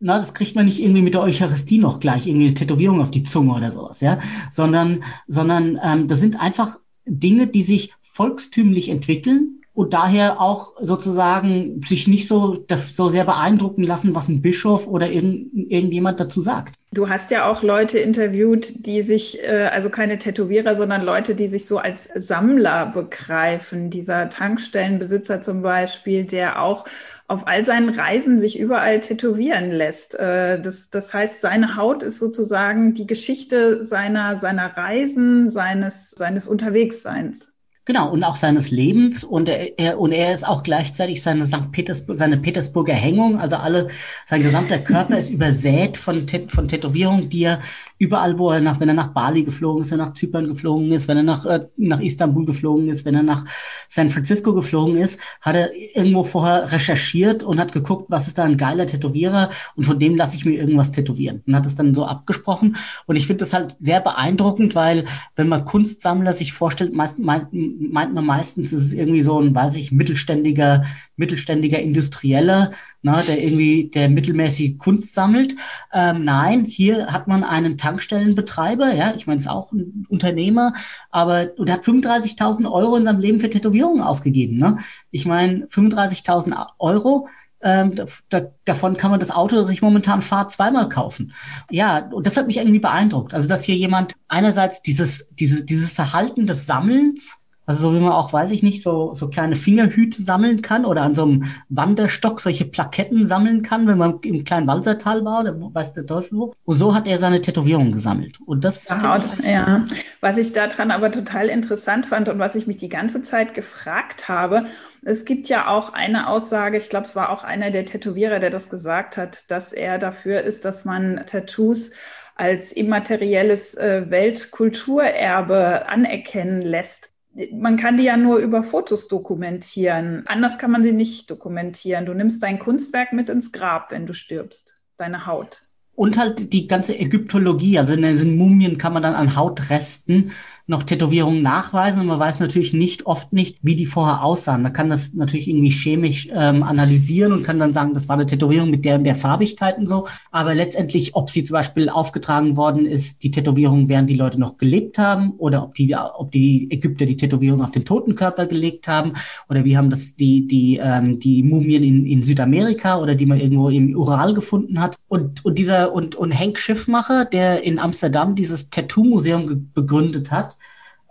Speaker 3: na, das kriegt man nicht irgendwie mit der Eucharistie noch gleich, irgendwie eine Tätowierung auf die Zunge oder sowas, ja, sondern, sondern ähm, das sind einfach Dinge, die sich volkstümlich entwickeln und daher auch sozusagen sich nicht so, so sehr beeindrucken lassen, was ein Bischof oder irgend, irgendjemand dazu sagt.
Speaker 1: Du hast ja auch Leute interviewt, die sich, äh, also keine Tätowierer, sondern Leute, die sich so als Sammler begreifen. Dieser Tankstellenbesitzer zum Beispiel, der auch auf all seinen Reisen sich überall tätowieren lässt. Äh, das, das heißt, seine Haut ist sozusagen die Geschichte seiner, seiner Reisen, seines, seines Unterwegsseins.
Speaker 3: Genau, und auch seines Lebens. Und er, und er ist auch gleichzeitig seine St. Petersburg, seine Petersburger Hängung. Also alle, sein gesamter Körper ist übersät von, von Tätowierungen, die er überall, wo er nach, wenn er nach Bali geflogen ist, wenn er nach Zypern geflogen ist, wenn er nach, äh, nach Istanbul geflogen ist, wenn er nach San Francisco geflogen ist, hat er irgendwo vorher recherchiert und hat geguckt, was ist da ein geiler Tätowierer und von dem lasse ich mir irgendwas tätowieren. Und hat es dann so abgesprochen. Und ich finde das halt sehr beeindruckend, weil wenn man Kunstsammler sich vorstellt, meist, meist meint man meistens, ist es irgendwie so ein, weiß ich, mittelständiger, mittelständiger Industrieller, ne, der irgendwie, der mittelmäßig Kunst sammelt. Ähm, nein, hier hat man einen Tankstellenbetreiber, ja, ich meine, es ist auch ein Unternehmer, aber der hat 35.000 Euro in seinem Leben für Tätowierungen ausgegeben. Ne? Ich meine, 35.000 Euro, ähm, da, davon kann man das Auto, das ich momentan fahre, zweimal kaufen. Ja, und das hat mich irgendwie beeindruckt. Also, dass hier jemand einerseits dieses, dieses, dieses Verhalten des Sammelns Also so wie man auch, weiß ich nicht, so, so kleine Fingerhüte sammeln kann oder an so einem Wanderstock solche Plaketten sammeln kann, wenn man im kleinen Walsertal war oder weiß der Teufel wo. Und so hat er seine Tätowierung gesammelt. Und das
Speaker 1: ja, ja. Was ich daran aber total interessant fand und was ich mich die ganze Zeit gefragt habe, es gibt ja auch eine Aussage, ich glaube, es war auch einer der Tätowierer, der das gesagt hat, dass er dafür ist, dass man Tattoos als immaterielles äh, Weltkulturerbe anerkennen lässt man kann die ja nur über Fotos dokumentieren. Anders kann man sie nicht dokumentieren. Du nimmst dein Kunstwerk mit ins Grab, wenn du stirbst, deine Haut.
Speaker 3: Und halt die ganze Ägyptologie, also in diesen Mumien kann man dann an Hautresten noch Tätowierungen nachweisen und man weiß natürlich nicht, oft nicht, wie die vorher aussahen. Man kann das natürlich irgendwie chemisch ähm, analysieren und kann dann sagen, das war eine Tätowierung mit der und der Farbigkeit und so. Aber letztendlich, ob sie zum Beispiel aufgetragen worden ist, die Tätowierung, während die Leute noch gelebt haben oder ob die, ob die Ägypter die Tätowierung auf den toten Körper gelegt haben oder wie haben das die, die, ähm, die Mumien in, in Südamerika oder die man irgendwo im Ural gefunden hat. Und, und dieser, und, und Henk Schiffmacher, der in Amsterdam dieses Tattoo-Museum begründet hat,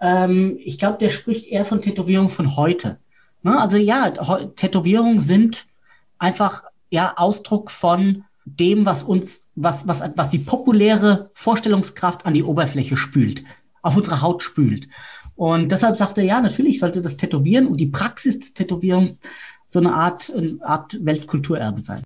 Speaker 3: ähm, ich glaube, der spricht eher von Tätowierungen von heute. Ne? Also ja, Tätowierungen sind einfach ja Ausdruck von dem, was uns, was, was, was die populäre Vorstellungskraft an die Oberfläche spült, auf unsere Haut spült. Und deshalb sagte er, ja, natürlich sollte das Tätowieren und die Praxis des Tätowierens so eine Art, eine Art Weltkulturerbe sein.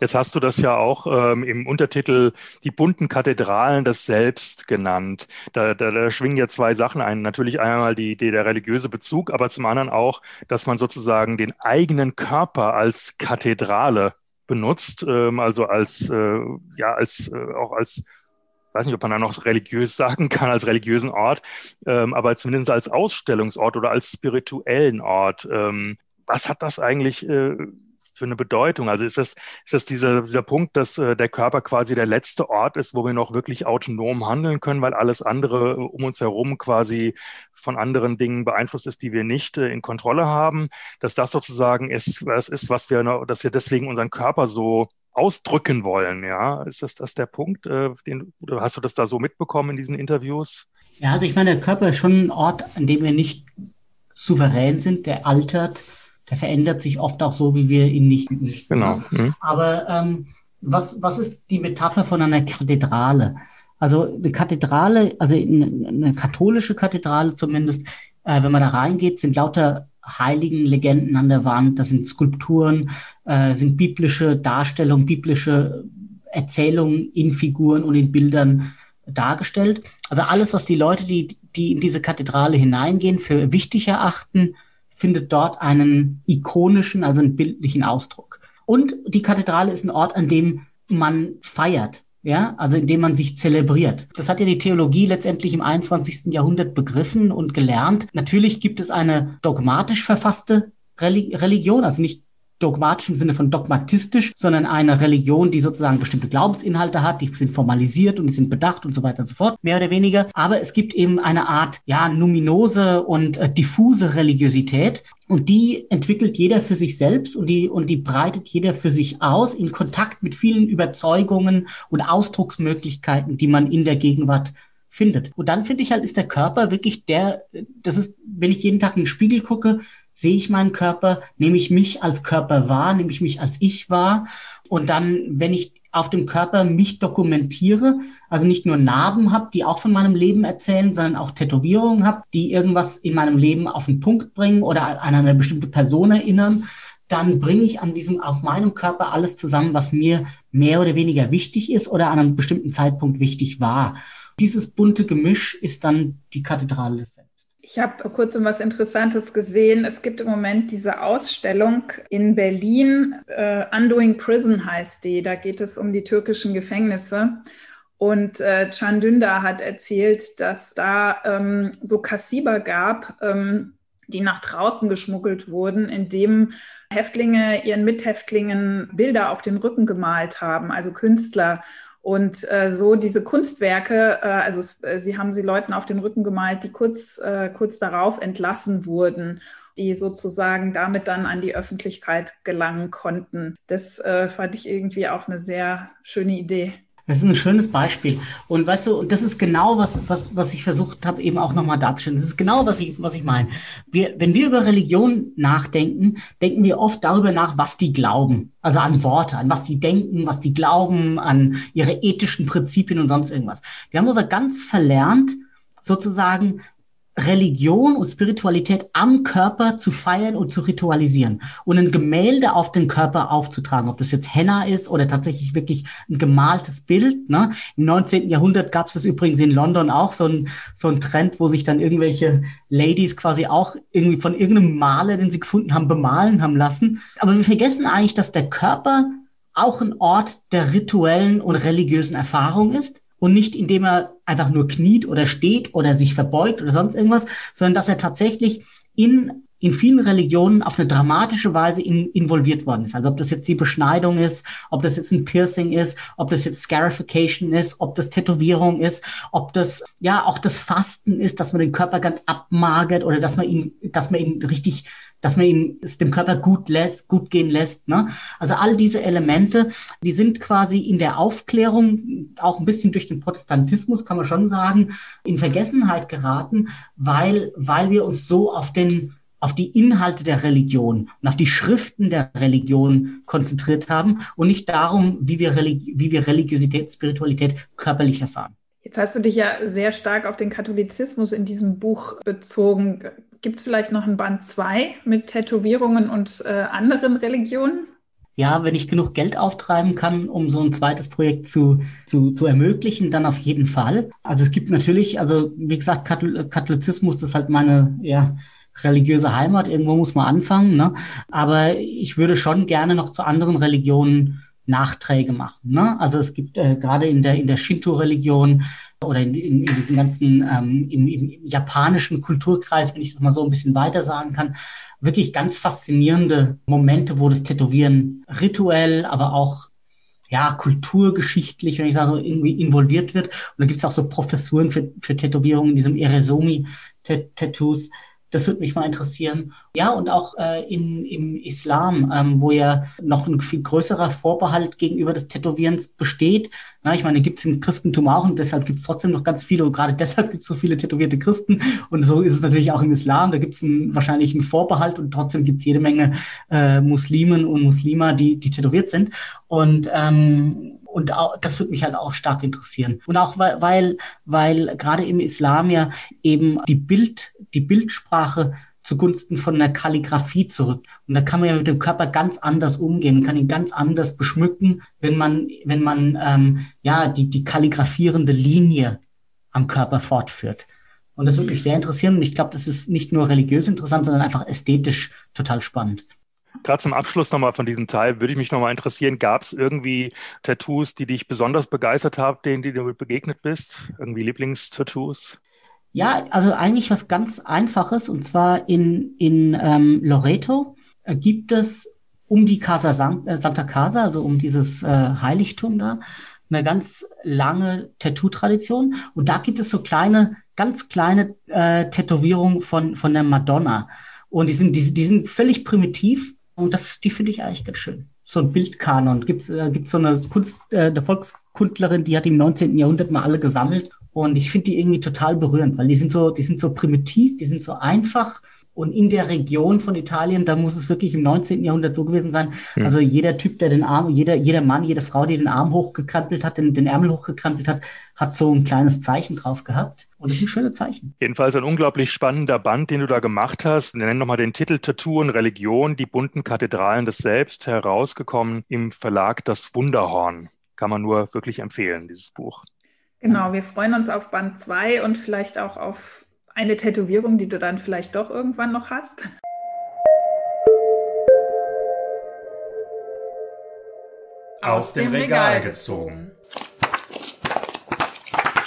Speaker 2: Jetzt hast du das ja auch ähm, im Untertitel die bunten Kathedralen des Selbst genannt. Da, da, da schwingen ja zwei Sachen ein. Natürlich einmal die, die, der religiöse Bezug, aber zum anderen auch, dass man sozusagen den eigenen Körper als Kathedrale benutzt, ähm, also als, äh, ja, als, äh, auch als weiß nicht, ob man da noch religiös sagen kann, als religiösen Ort, ähm, aber zumindest als Ausstellungsort oder als spirituellen Ort. Ähm, was hat das eigentlich äh, für eine Bedeutung? Also ist das, ist das dieser, dieser Punkt, dass äh, der Körper quasi der letzte Ort ist, wo wir noch wirklich autonom handeln können, weil alles andere um uns herum quasi von anderen Dingen beeinflusst ist, die wir nicht äh, in Kontrolle haben, dass das sozusagen ist, was ist, was wir, dass wir deswegen unseren Körper so ausdrücken wollen, ja? Ist das, das der Punkt? Äh, den, hast du das da so mitbekommen in diesen Interviews?
Speaker 3: Ja, also ich meine, der Körper ist schon ein Ort, an dem wir nicht souverän sind, der altert, der verändert sich oft auch so, wie wir ihn nicht. nicht
Speaker 2: genau.
Speaker 3: Mhm. Aber ähm, was, was ist die Metapher von einer Kathedrale? Also eine Kathedrale, also eine katholische Kathedrale zumindest, äh, wenn man da reingeht, sind lauter heiligen Legenden an der Wand, das sind Skulpturen, äh, sind biblische Darstellungen, biblische Erzählungen in Figuren und in Bildern dargestellt. Also alles, was die Leute, die, die in diese Kathedrale hineingehen, für wichtig erachten, findet dort einen ikonischen, also einen bildlichen Ausdruck. Und die Kathedrale ist ein Ort, an dem man feiert, ja, also in dem man sich zelebriert. Das hat ja die Theologie letztendlich im 21. Jahrhundert begriffen und gelernt. Natürlich gibt es eine dogmatisch verfasste Religion, also nicht dogmatisch im Sinne von dogmatistisch, sondern eine Religion, die sozusagen bestimmte Glaubensinhalte hat, die sind formalisiert und die sind bedacht und so weiter und so fort, mehr oder weniger. Aber es gibt eben eine Art, ja, numinose und äh, diffuse Religiosität. Und die entwickelt jeder für sich selbst und die, und die breitet jeder für sich aus in Kontakt mit vielen Überzeugungen und Ausdrucksmöglichkeiten, die man in der Gegenwart findet. Und dann finde ich halt, ist der Körper wirklich der, das ist, wenn ich jeden Tag in den Spiegel gucke, sehe ich meinen Körper, nehme ich mich als Körper wahr, nehme ich mich als ich wahr. Und dann, wenn ich auf dem Körper mich dokumentiere, also nicht nur Narben habe, die auch von meinem Leben erzählen, sondern auch Tätowierungen habe, die irgendwas in meinem Leben auf den Punkt bringen oder an eine bestimmte Person erinnern, dann bringe ich an diesem, auf meinem Körper alles zusammen, was mir mehr oder weniger wichtig ist oder an einem bestimmten Zeitpunkt wichtig war. Dieses bunte Gemisch ist dann die Kathedrale des.
Speaker 1: Ich habe kurz was Interessantes gesehen. Es gibt im Moment diese Ausstellung in Berlin. Uh, Undoing Prison heißt die. Da geht es um die türkischen Gefängnisse. Und äh, Can Dündar hat erzählt, dass da ähm, so Kassiber gab, ähm, die nach draußen geschmuggelt wurden, indem Häftlinge ihren Mithäftlingen Bilder auf den Rücken gemalt haben, also Künstler. Und äh, so diese Kunstwerke, äh, also äh, sie haben sie Leuten auf den Rücken gemalt, die kurz, äh, kurz darauf entlassen wurden. die sozusagen damit dann an die Öffentlichkeit gelangen konnten. Das äh, fand ich irgendwie auch eine sehr schöne Idee.
Speaker 3: Das ist ein schönes Beispiel. Und weißt du, das ist genau was, was, was ich versucht habe, eben auch nochmal darzustellen. Das ist genau, was ich, was ich meine. Wir, wenn wir über Religion nachdenken, denken wir oft darüber nach, was die glauben. Also an Worte, an was die denken, was die glauben, an ihre ethischen Prinzipien und sonst irgendwas. Wir haben aber ganz verlernt, sozusagen Religion und Spiritualität am Körper zu feiern und zu ritualisieren und ein Gemälde auf den Körper aufzutragen, ob das jetzt Henna ist oder tatsächlich wirklich ein gemaltes Bild. Ne? Im 19. Jahrhundert gab es das übrigens in London auch so ein, so ein Trend, wo sich dann irgendwelche Ladies quasi auch irgendwie von irgendeinem Maler, den sie gefunden haben, bemalen haben lassen. Aber wir vergessen eigentlich, dass der Körper auch ein Ort der rituellen und religiösen Erfahrung ist und nicht indem er einfach nur kniet oder steht oder sich verbeugt oder sonst irgendwas, sondern dass er tatsächlich in in vielen Religionen auf eine dramatische Weise in, involviert worden ist. Also ob das jetzt die Beschneidung ist, ob das jetzt ein Piercing ist, ob das jetzt Scarification ist, ob das Tätowierung ist, ob das ja auch das Fasten ist, dass man den Körper ganz abmagert oder dass man ihn, dass man ihn richtig dass man ihn es dem Körper gut lässt, gut gehen lässt. Ne? Also all diese Elemente, die sind quasi in der Aufklärung, auch ein bisschen durch den Protestantismus, kann man schon sagen, in Vergessenheit geraten, weil, weil wir uns so auf den auf die Inhalte der Religion und auf die Schriften der Religion konzentriert haben und nicht darum, wie wir, Religi wie wir Religiosität, Spiritualität körperlich erfahren.
Speaker 1: Jetzt hast du dich ja sehr stark auf den Katholizismus in diesem Buch bezogen. Gibt es vielleicht noch ein Band 2 mit Tätowierungen und äh, anderen Religionen?
Speaker 3: Ja, wenn ich genug Geld auftreiben kann, um so ein zweites Projekt zu, zu, zu ermöglichen, dann auf jeden Fall. Also es gibt natürlich, also wie gesagt, Katholizismus ist halt meine, ja, religiöse Heimat. Irgendwo muss man anfangen. Ne? Aber ich würde schon gerne noch zu anderen Religionen Nachträge machen. Ne? Also es gibt äh, gerade in der in der Shinto-Religion oder in, in, in diesen ganzen ähm, im, im japanischen Kulturkreis, wenn ich das mal so ein bisschen weiter sagen kann, wirklich ganz faszinierende Momente, wo das Tätowieren rituell, aber auch ja, kulturgeschichtlich, wenn ich sage, so irgendwie involviert wird. Und da gibt es auch so Professuren für, für Tätowierungen in diesem Eresomi-Tattoos. Das würde mich mal interessieren. Ja, und auch äh, in, im Islam, ähm, wo ja noch ein viel größerer Vorbehalt gegenüber des Tätowierens besteht. Na, ich meine, gibt es im Christentum auch und deshalb gibt es trotzdem noch ganz viele und gerade deshalb gibt es so viele tätowierte Christen. Und so ist es natürlich auch im Islam. Da gibt es wahrscheinlich einen Vorbehalt und trotzdem gibt es jede Menge äh, Muslimen und Muslima, die, die tätowiert sind. Und ähm, und auch, das würde mich halt auch stark interessieren. Und auch weil, weil, weil gerade im Islam ja eben die Bild, die Bildsprache zugunsten von der Kalligrafie zurück. Und da kann man ja mit dem Körper ganz anders umgehen, kann ihn ganz anders beschmücken, wenn man, wenn man ähm, ja die, die kalligrafierende Linie am Körper fortführt. Und das würde mich sehr interessieren. Und ich glaube, das ist nicht nur religiös interessant, sondern einfach ästhetisch total spannend.
Speaker 2: Gerade zum Abschluss nochmal von diesem Teil würde ich mich nochmal interessieren, gab es irgendwie Tattoos, die dich besonders begeistert haben, denen die du begegnet bist? Irgendwie Lieblingstattoos?
Speaker 3: Ja, also eigentlich was ganz Einfaches und zwar in, in ähm, Loreto gibt es um die Casa San, äh, Santa Casa, also um dieses äh, Heiligtum da, eine ganz lange Tattoo-Tradition und da gibt es so kleine, ganz kleine äh, Tätowierungen von, von der Madonna und die sind, die, die sind völlig primitiv, und das, die finde ich eigentlich ganz schön. So ein Bildkanon. Gibt äh, gibt's so eine Kunst, äh, eine Volkskundlerin, die hat im 19. Jahrhundert mal alle gesammelt. Und ich finde die irgendwie total berührend, weil die sind so, die sind so primitiv, die sind so einfach und in der Region von Italien, da muss es wirklich im 19. Jahrhundert so gewesen sein. Mhm. Also jeder Typ, der den Arm, jeder, jeder Mann, jede Frau, die den Arm hochgekrempelt hat, den, den Ärmel hochgekrempelt hat, hat so ein kleines Zeichen drauf gehabt. Und das sind schöne Zeichen.
Speaker 2: Jedenfalls ein unglaublich spannender Band, den du da gemacht hast. Nennen nochmal den Titel Tattoo und Religion, die bunten Kathedralen des Selbst, herausgekommen im Verlag Das Wunderhorn. Kann man nur wirklich empfehlen, dieses Buch.
Speaker 1: Genau, wir freuen uns auf Band 2 und vielleicht auch auf eine Tätowierung, die du dann vielleicht doch irgendwann noch hast?
Speaker 4: Aus dem Regal gezogen.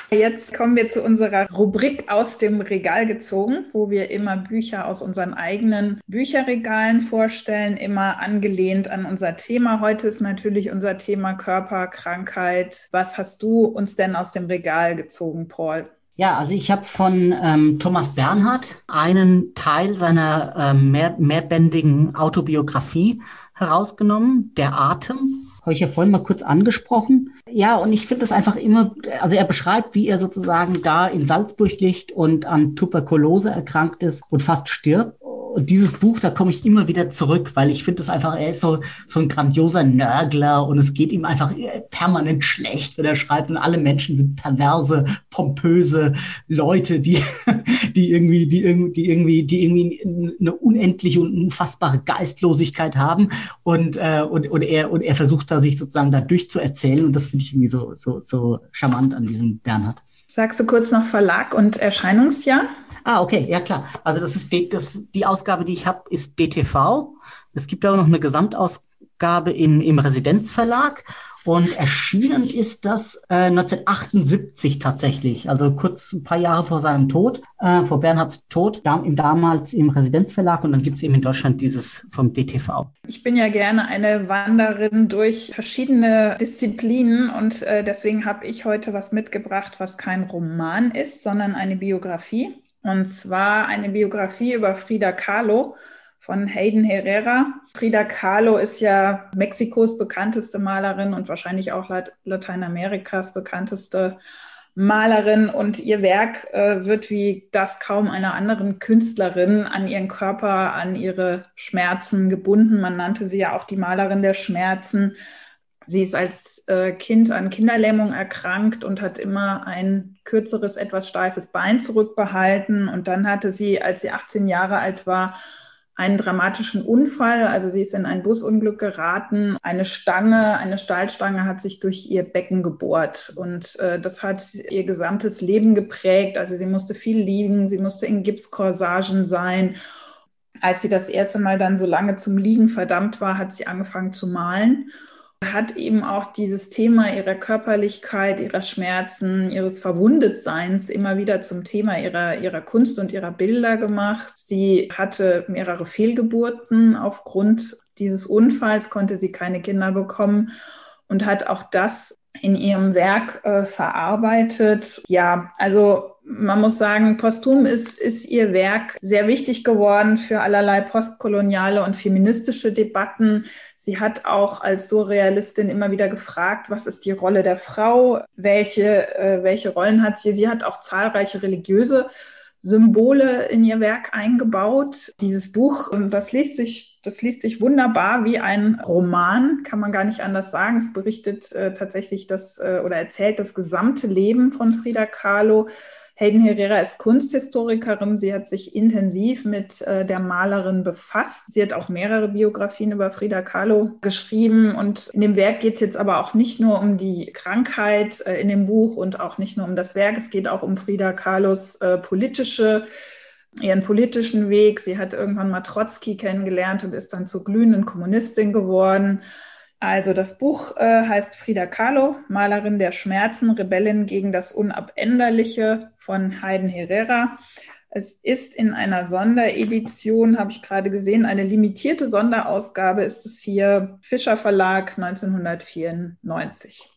Speaker 1: Jetzt kommen wir zu unserer Rubrik aus dem Regal gezogen, wo wir immer Bücher aus unseren eigenen Bücherregalen vorstellen, immer angelehnt an unser Thema. Heute ist natürlich unser Thema Körper, Krankheit. Was hast du uns denn aus dem Regal gezogen, Paul?
Speaker 3: Ja, also ich habe von ähm, Thomas Bernhard einen Teil seiner ähm, mehr, mehrbändigen Autobiografie herausgenommen, Der Atem. Habe ich ja vorhin mal kurz angesprochen. Ja, und ich finde das einfach immer, also er beschreibt, wie er sozusagen da in Salzburg liegt und an Tuberkulose erkrankt ist und fast stirbt. Und dieses Buch, da komme ich immer wieder zurück, weil ich finde es einfach, er ist so, so ein grandioser Nörgler und es geht ihm einfach permanent schlecht, wenn er schreibt und alle Menschen sind perverse, pompöse Leute, die, die irgendwie, die die irgendwie, die irgendwie eine unendliche und unfassbare Geistlosigkeit haben. Und, äh, und, und er, und er versucht da sich sozusagen da durchzuerzählen und das finde ich irgendwie so, so, so charmant an diesem Bernhard.
Speaker 1: Sagst du kurz noch Verlag und Erscheinungsjahr?
Speaker 3: Ah, okay, ja klar. Also das ist die, das, die Ausgabe, die ich habe, ist DTV. Es gibt aber noch eine Gesamtausgabe in, im Residenzverlag und erschienen ist das äh, 1978 tatsächlich, also kurz ein paar Jahre vor seinem Tod, äh, vor Bernhards Tod, da, damals im Residenzverlag und dann gibt es eben in Deutschland dieses vom DTV.
Speaker 1: Ich bin ja gerne eine Wanderin durch verschiedene Disziplinen und äh, deswegen habe ich heute was mitgebracht, was kein Roman ist, sondern eine Biografie. Und zwar eine Biografie über Frida Kahlo von Hayden Herrera. Frida Kahlo ist ja Mexikos bekannteste Malerin und wahrscheinlich auch Lateinamerikas bekannteste Malerin und ihr Werk äh, wird wie das kaum einer anderen Künstlerin an ihren Körper, an ihre Schmerzen gebunden. Man nannte sie ja auch die Malerin der Schmerzen. Sie ist als äh, Kind an Kinderlähmung erkrankt und hat immer ein kürzeres, etwas steifes Bein zurückbehalten. Und dann hatte sie, als sie 18 Jahre alt war, einen dramatischen Unfall. Also sie ist in ein Busunglück geraten. Eine Stange, eine Stahlstange hat sich durch ihr Becken gebohrt. Und äh, das hat ihr gesamtes Leben geprägt. Also sie musste viel liegen, sie musste in Gipskorsagen sein. Als sie das erste Mal dann so lange zum Liegen verdammt war, hat sie angefangen zu malen hat eben auch dieses Thema ihrer Körperlichkeit, ihrer Schmerzen, ihres Verwundetseins immer wieder zum Thema ihrer, ihrer Kunst und ihrer Bilder gemacht. Sie hatte mehrere Fehlgeburten. Aufgrund dieses Unfalls konnte sie keine Kinder bekommen und hat auch das in ihrem Werk äh, verarbeitet. Ja, also man muss sagen, posthum ist, ist ihr Werk sehr wichtig geworden für allerlei postkoloniale und feministische Debatten. Sie hat auch als Surrealistin immer wieder gefragt, was ist die Rolle der Frau? Welche, äh, welche Rollen hat sie? Sie hat auch zahlreiche religiöse Symbole in ihr Werk eingebaut. Dieses Buch, ähm, das liest sich, das liest sich wunderbar wie ein Roman, kann man gar nicht anders sagen. Es berichtet äh, tatsächlich das äh, oder erzählt das gesamte Leben von Frida Kahlo Hayden Herrera ist Kunsthistorikerin. Sie hat sich intensiv mit äh, der Malerin befasst. Sie hat auch mehrere Biografien über Frida Kahlo geschrieben. Und in dem Werk geht es jetzt aber auch nicht nur um die Krankheit äh, in dem Buch und auch nicht nur um das Werk. Es geht auch um Frida Kahlos äh, politische ihren politischen Weg. Sie hat irgendwann mal Trotzki kennengelernt und ist dann zur glühenden Kommunistin geworden. Also das Buch äh, heißt Frida Kahlo, Malerin der Schmerzen, Rebellin gegen das Unabänderliche von Heiden Herrera. Es ist in einer Sonderedition, habe ich gerade gesehen, eine limitierte Sonderausgabe ist es hier, Fischer Verlag 1994.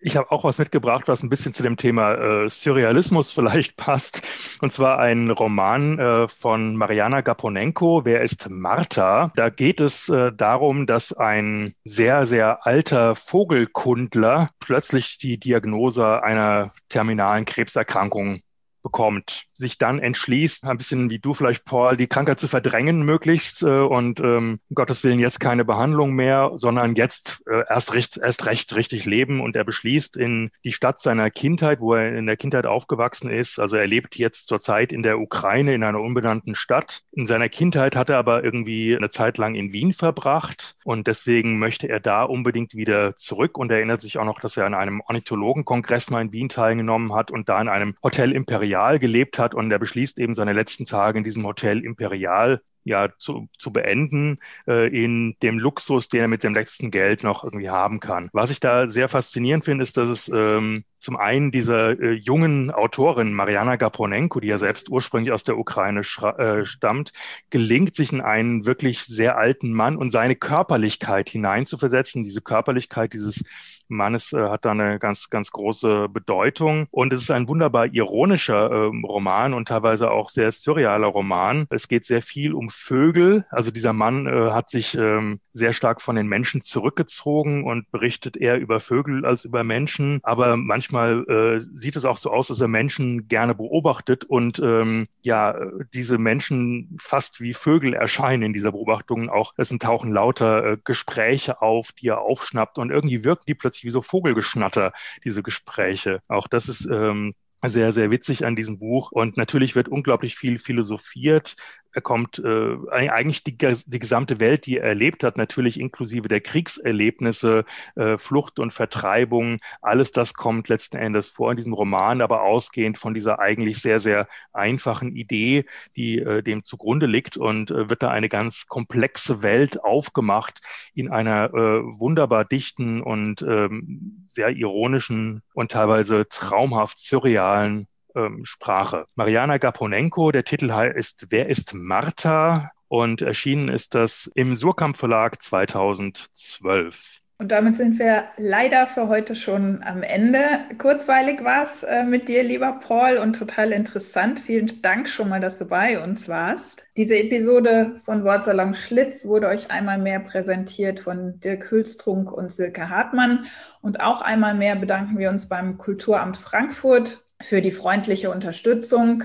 Speaker 2: Ich habe auch was mitgebracht, was ein bisschen zu dem Thema äh, Surrealismus vielleicht passt. Und zwar ein Roman äh, von Mariana Gaponenko. Wer ist Martha? Da geht es äh, darum, dass ein sehr, sehr alter Vogelkundler plötzlich die Diagnose einer terminalen Krebserkrankung bekommt, sich dann entschließt, ein bisschen wie du vielleicht, Paul, die Krankheit zu verdrängen möglichst äh, und ähm, um Gottes Willen jetzt keine Behandlung mehr, sondern jetzt äh, erst, recht, erst recht richtig leben. Und er beschließt in die Stadt seiner Kindheit, wo er in der Kindheit aufgewachsen ist, also er lebt jetzt zurzeit in der Ukraine in einer unbenannten Stadt. In seiner Kindheit hat er aber irgendwie eine Zeit lang in Wien verbracht und deswegen möchte er da unbedingt wieder zurück. Und erinnert sich auch noch, dass er an einem Ornithologenkongress mal in Wien teilgenommen hat und da in einem Hotel Imperial Imperial gelebt hat und er beschließt eben seine letzten Tage in diesem Hotel Imperial ja zu, zu beenden äh, in dem Luxus, den er mit dem letzten Geld noch irgendwie haben kann. Was ich da sehr faszinierend finde, ist, dass es ähm, zum einen dieser äh, jungen Autorin Mariana Gaponenko, die ja selbst ursprünglich aus der Ukraine äh, stammt, gelingt sich in einen wirklich sehr alten Mann und seine Körperlichkeit hineinzuversetzen. Diese Körperlichkeit dieses Mannes äh, hat da eine ganz, ganz große Bedeutung. Und es ist ein wunderbar ironischer äh, Roman und teilweise auch sehr surrealer Roman. Es geht sehr viel um Vögel. Also dieser Mann äh, hat sich ähm, sehr stark von den Menschen zurückgezogen und berichtet eher über Vögel als über Menschen. Aber manchmal äh, sieht es auch so aus, dass er Menschen gerne beobachtet und ähm, ja, diese Menschen fast wie Vögel erscheinen in dieser Beobachtung. Auch es tauchen lauter äh, Gespräche auf, die er aufschnappt und irgendwie wirken die plötzlich wie so Vogelgeschnatter, diese Gespräche. Auch das ist ähm, sehr, sehr witzig an diesem Buch. Und natürlich wird unglaublich viel philosophiert er kommt äh, eigentlich die, die gesamte Welt, die er erlebt hat, natürlich inklusive der Kriegserlebnisse, äh, Flucht und Vertreibung, alles das kommt letzten Endes vor in diesem Roman, aber ausgehend von dieser eigentlich sehr, sehr einfachen Idee, die äh, dem zugrunde liegt und äh, wird da eine ganz komplexe Welt aufgemacht in einer äh, wunderbar dichten und ähm, sehr ironischen und teilweise traumhaft surrealen ähm, Sprache. Mariana Gaponenko, der Titel ist Wer ist Martha? Und erschienen ist das im Surkamp Verlag 2012.
Speaker 1: Und damit sind wir leider für heute schon am Ende. Kurzweilig war es äh, mit dir, lieber Paul, und total interessant. Vielen Dank schon mal, dass du bei uns warst. Diese Episode von Wortsalon Schlitz wurde euch einmal mehr präsentiert von Dirk Hülstrunk und Silke Hartmann. Und auch einmal mehr bedanken wir uns beim Kulturamt Frankfurt für die freundliche Unterstützung.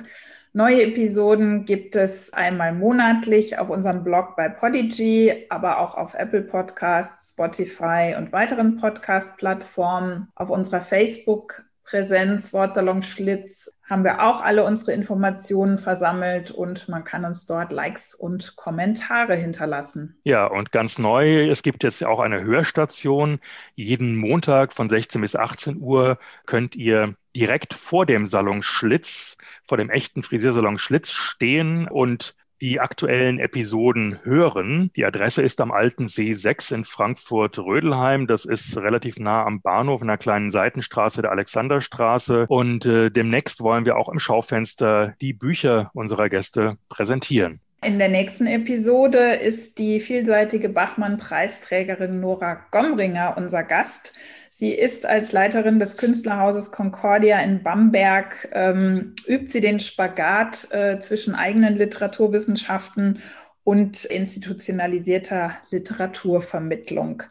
Speaker 1: Neue Episoden gibt es einmal monatlich auf unserem Blog bei Podigy, aber auch auf Apple Podcasts, Spotify und weiteren Podcast-Plattformen. Auf unserer Facebook-Präsenz Wortsalon Schlitz haben wir auch alle unsere Informationen versammelt und man kann uns dort Likes und Kommentare hinterlassen.
Speaker 2: Ja, und ganz neu, es gibt jetzt auch eine Hörstation. Jeden Montag von 16 bis 18 Uhr könnt ihr direkt vor dem Salon Schlitz, vor dem echten Frisiersalon Schlitz stehen und die aktuellen Episoden hören. Die Adresse ist am Alten See 6 in Frankfurt-Rödelheim. Das ist relativ nah am Bahnhof in einer kleinen Seitenstraße der Alexanderstraße. Und äh, demnächst wollen wir auch im Schaufenster die Bücher unserer Gäste präsentieren.
Speaker 1: In der nächsten Episode ist die vielseitige Bachmann-Preisträgerin Nora Gomringer unser Gast. Sie ist als Leiterin des Künstlerhauses Concordia in Bamberg, ähm, übt sie den Spagat äh, zwischen eigenen Literaturwissenschaften und institutionalisierter Literaturvermittlung.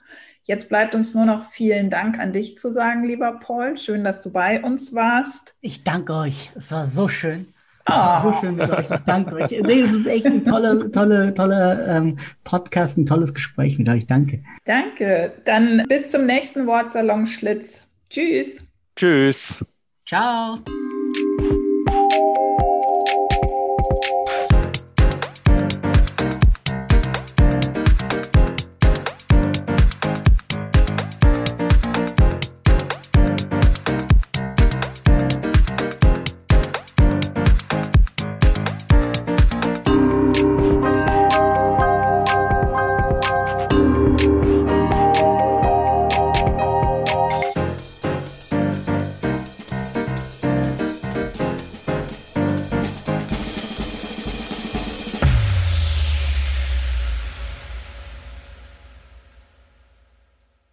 Speaker 1: Jetzt bleibt uns nur noch vielen Dank an dich zu sagen, lieber Paul. Schön, dass du bei uns warst.
Speaker 3: Ich danke euch. Es war so schön. Das war so ah. schön mit euch. Ich danke euch. Nee, es ist echt ein toller, toller, toller ähm, Podcast, ein tolles Gespräch mit euch. Danke.
Speaker 1: Danke. Dann bis zum nächsten Wortsalon Schlitz. Tschüss.
Speaker 2: Tschüss.
Speaker 3: Ciao.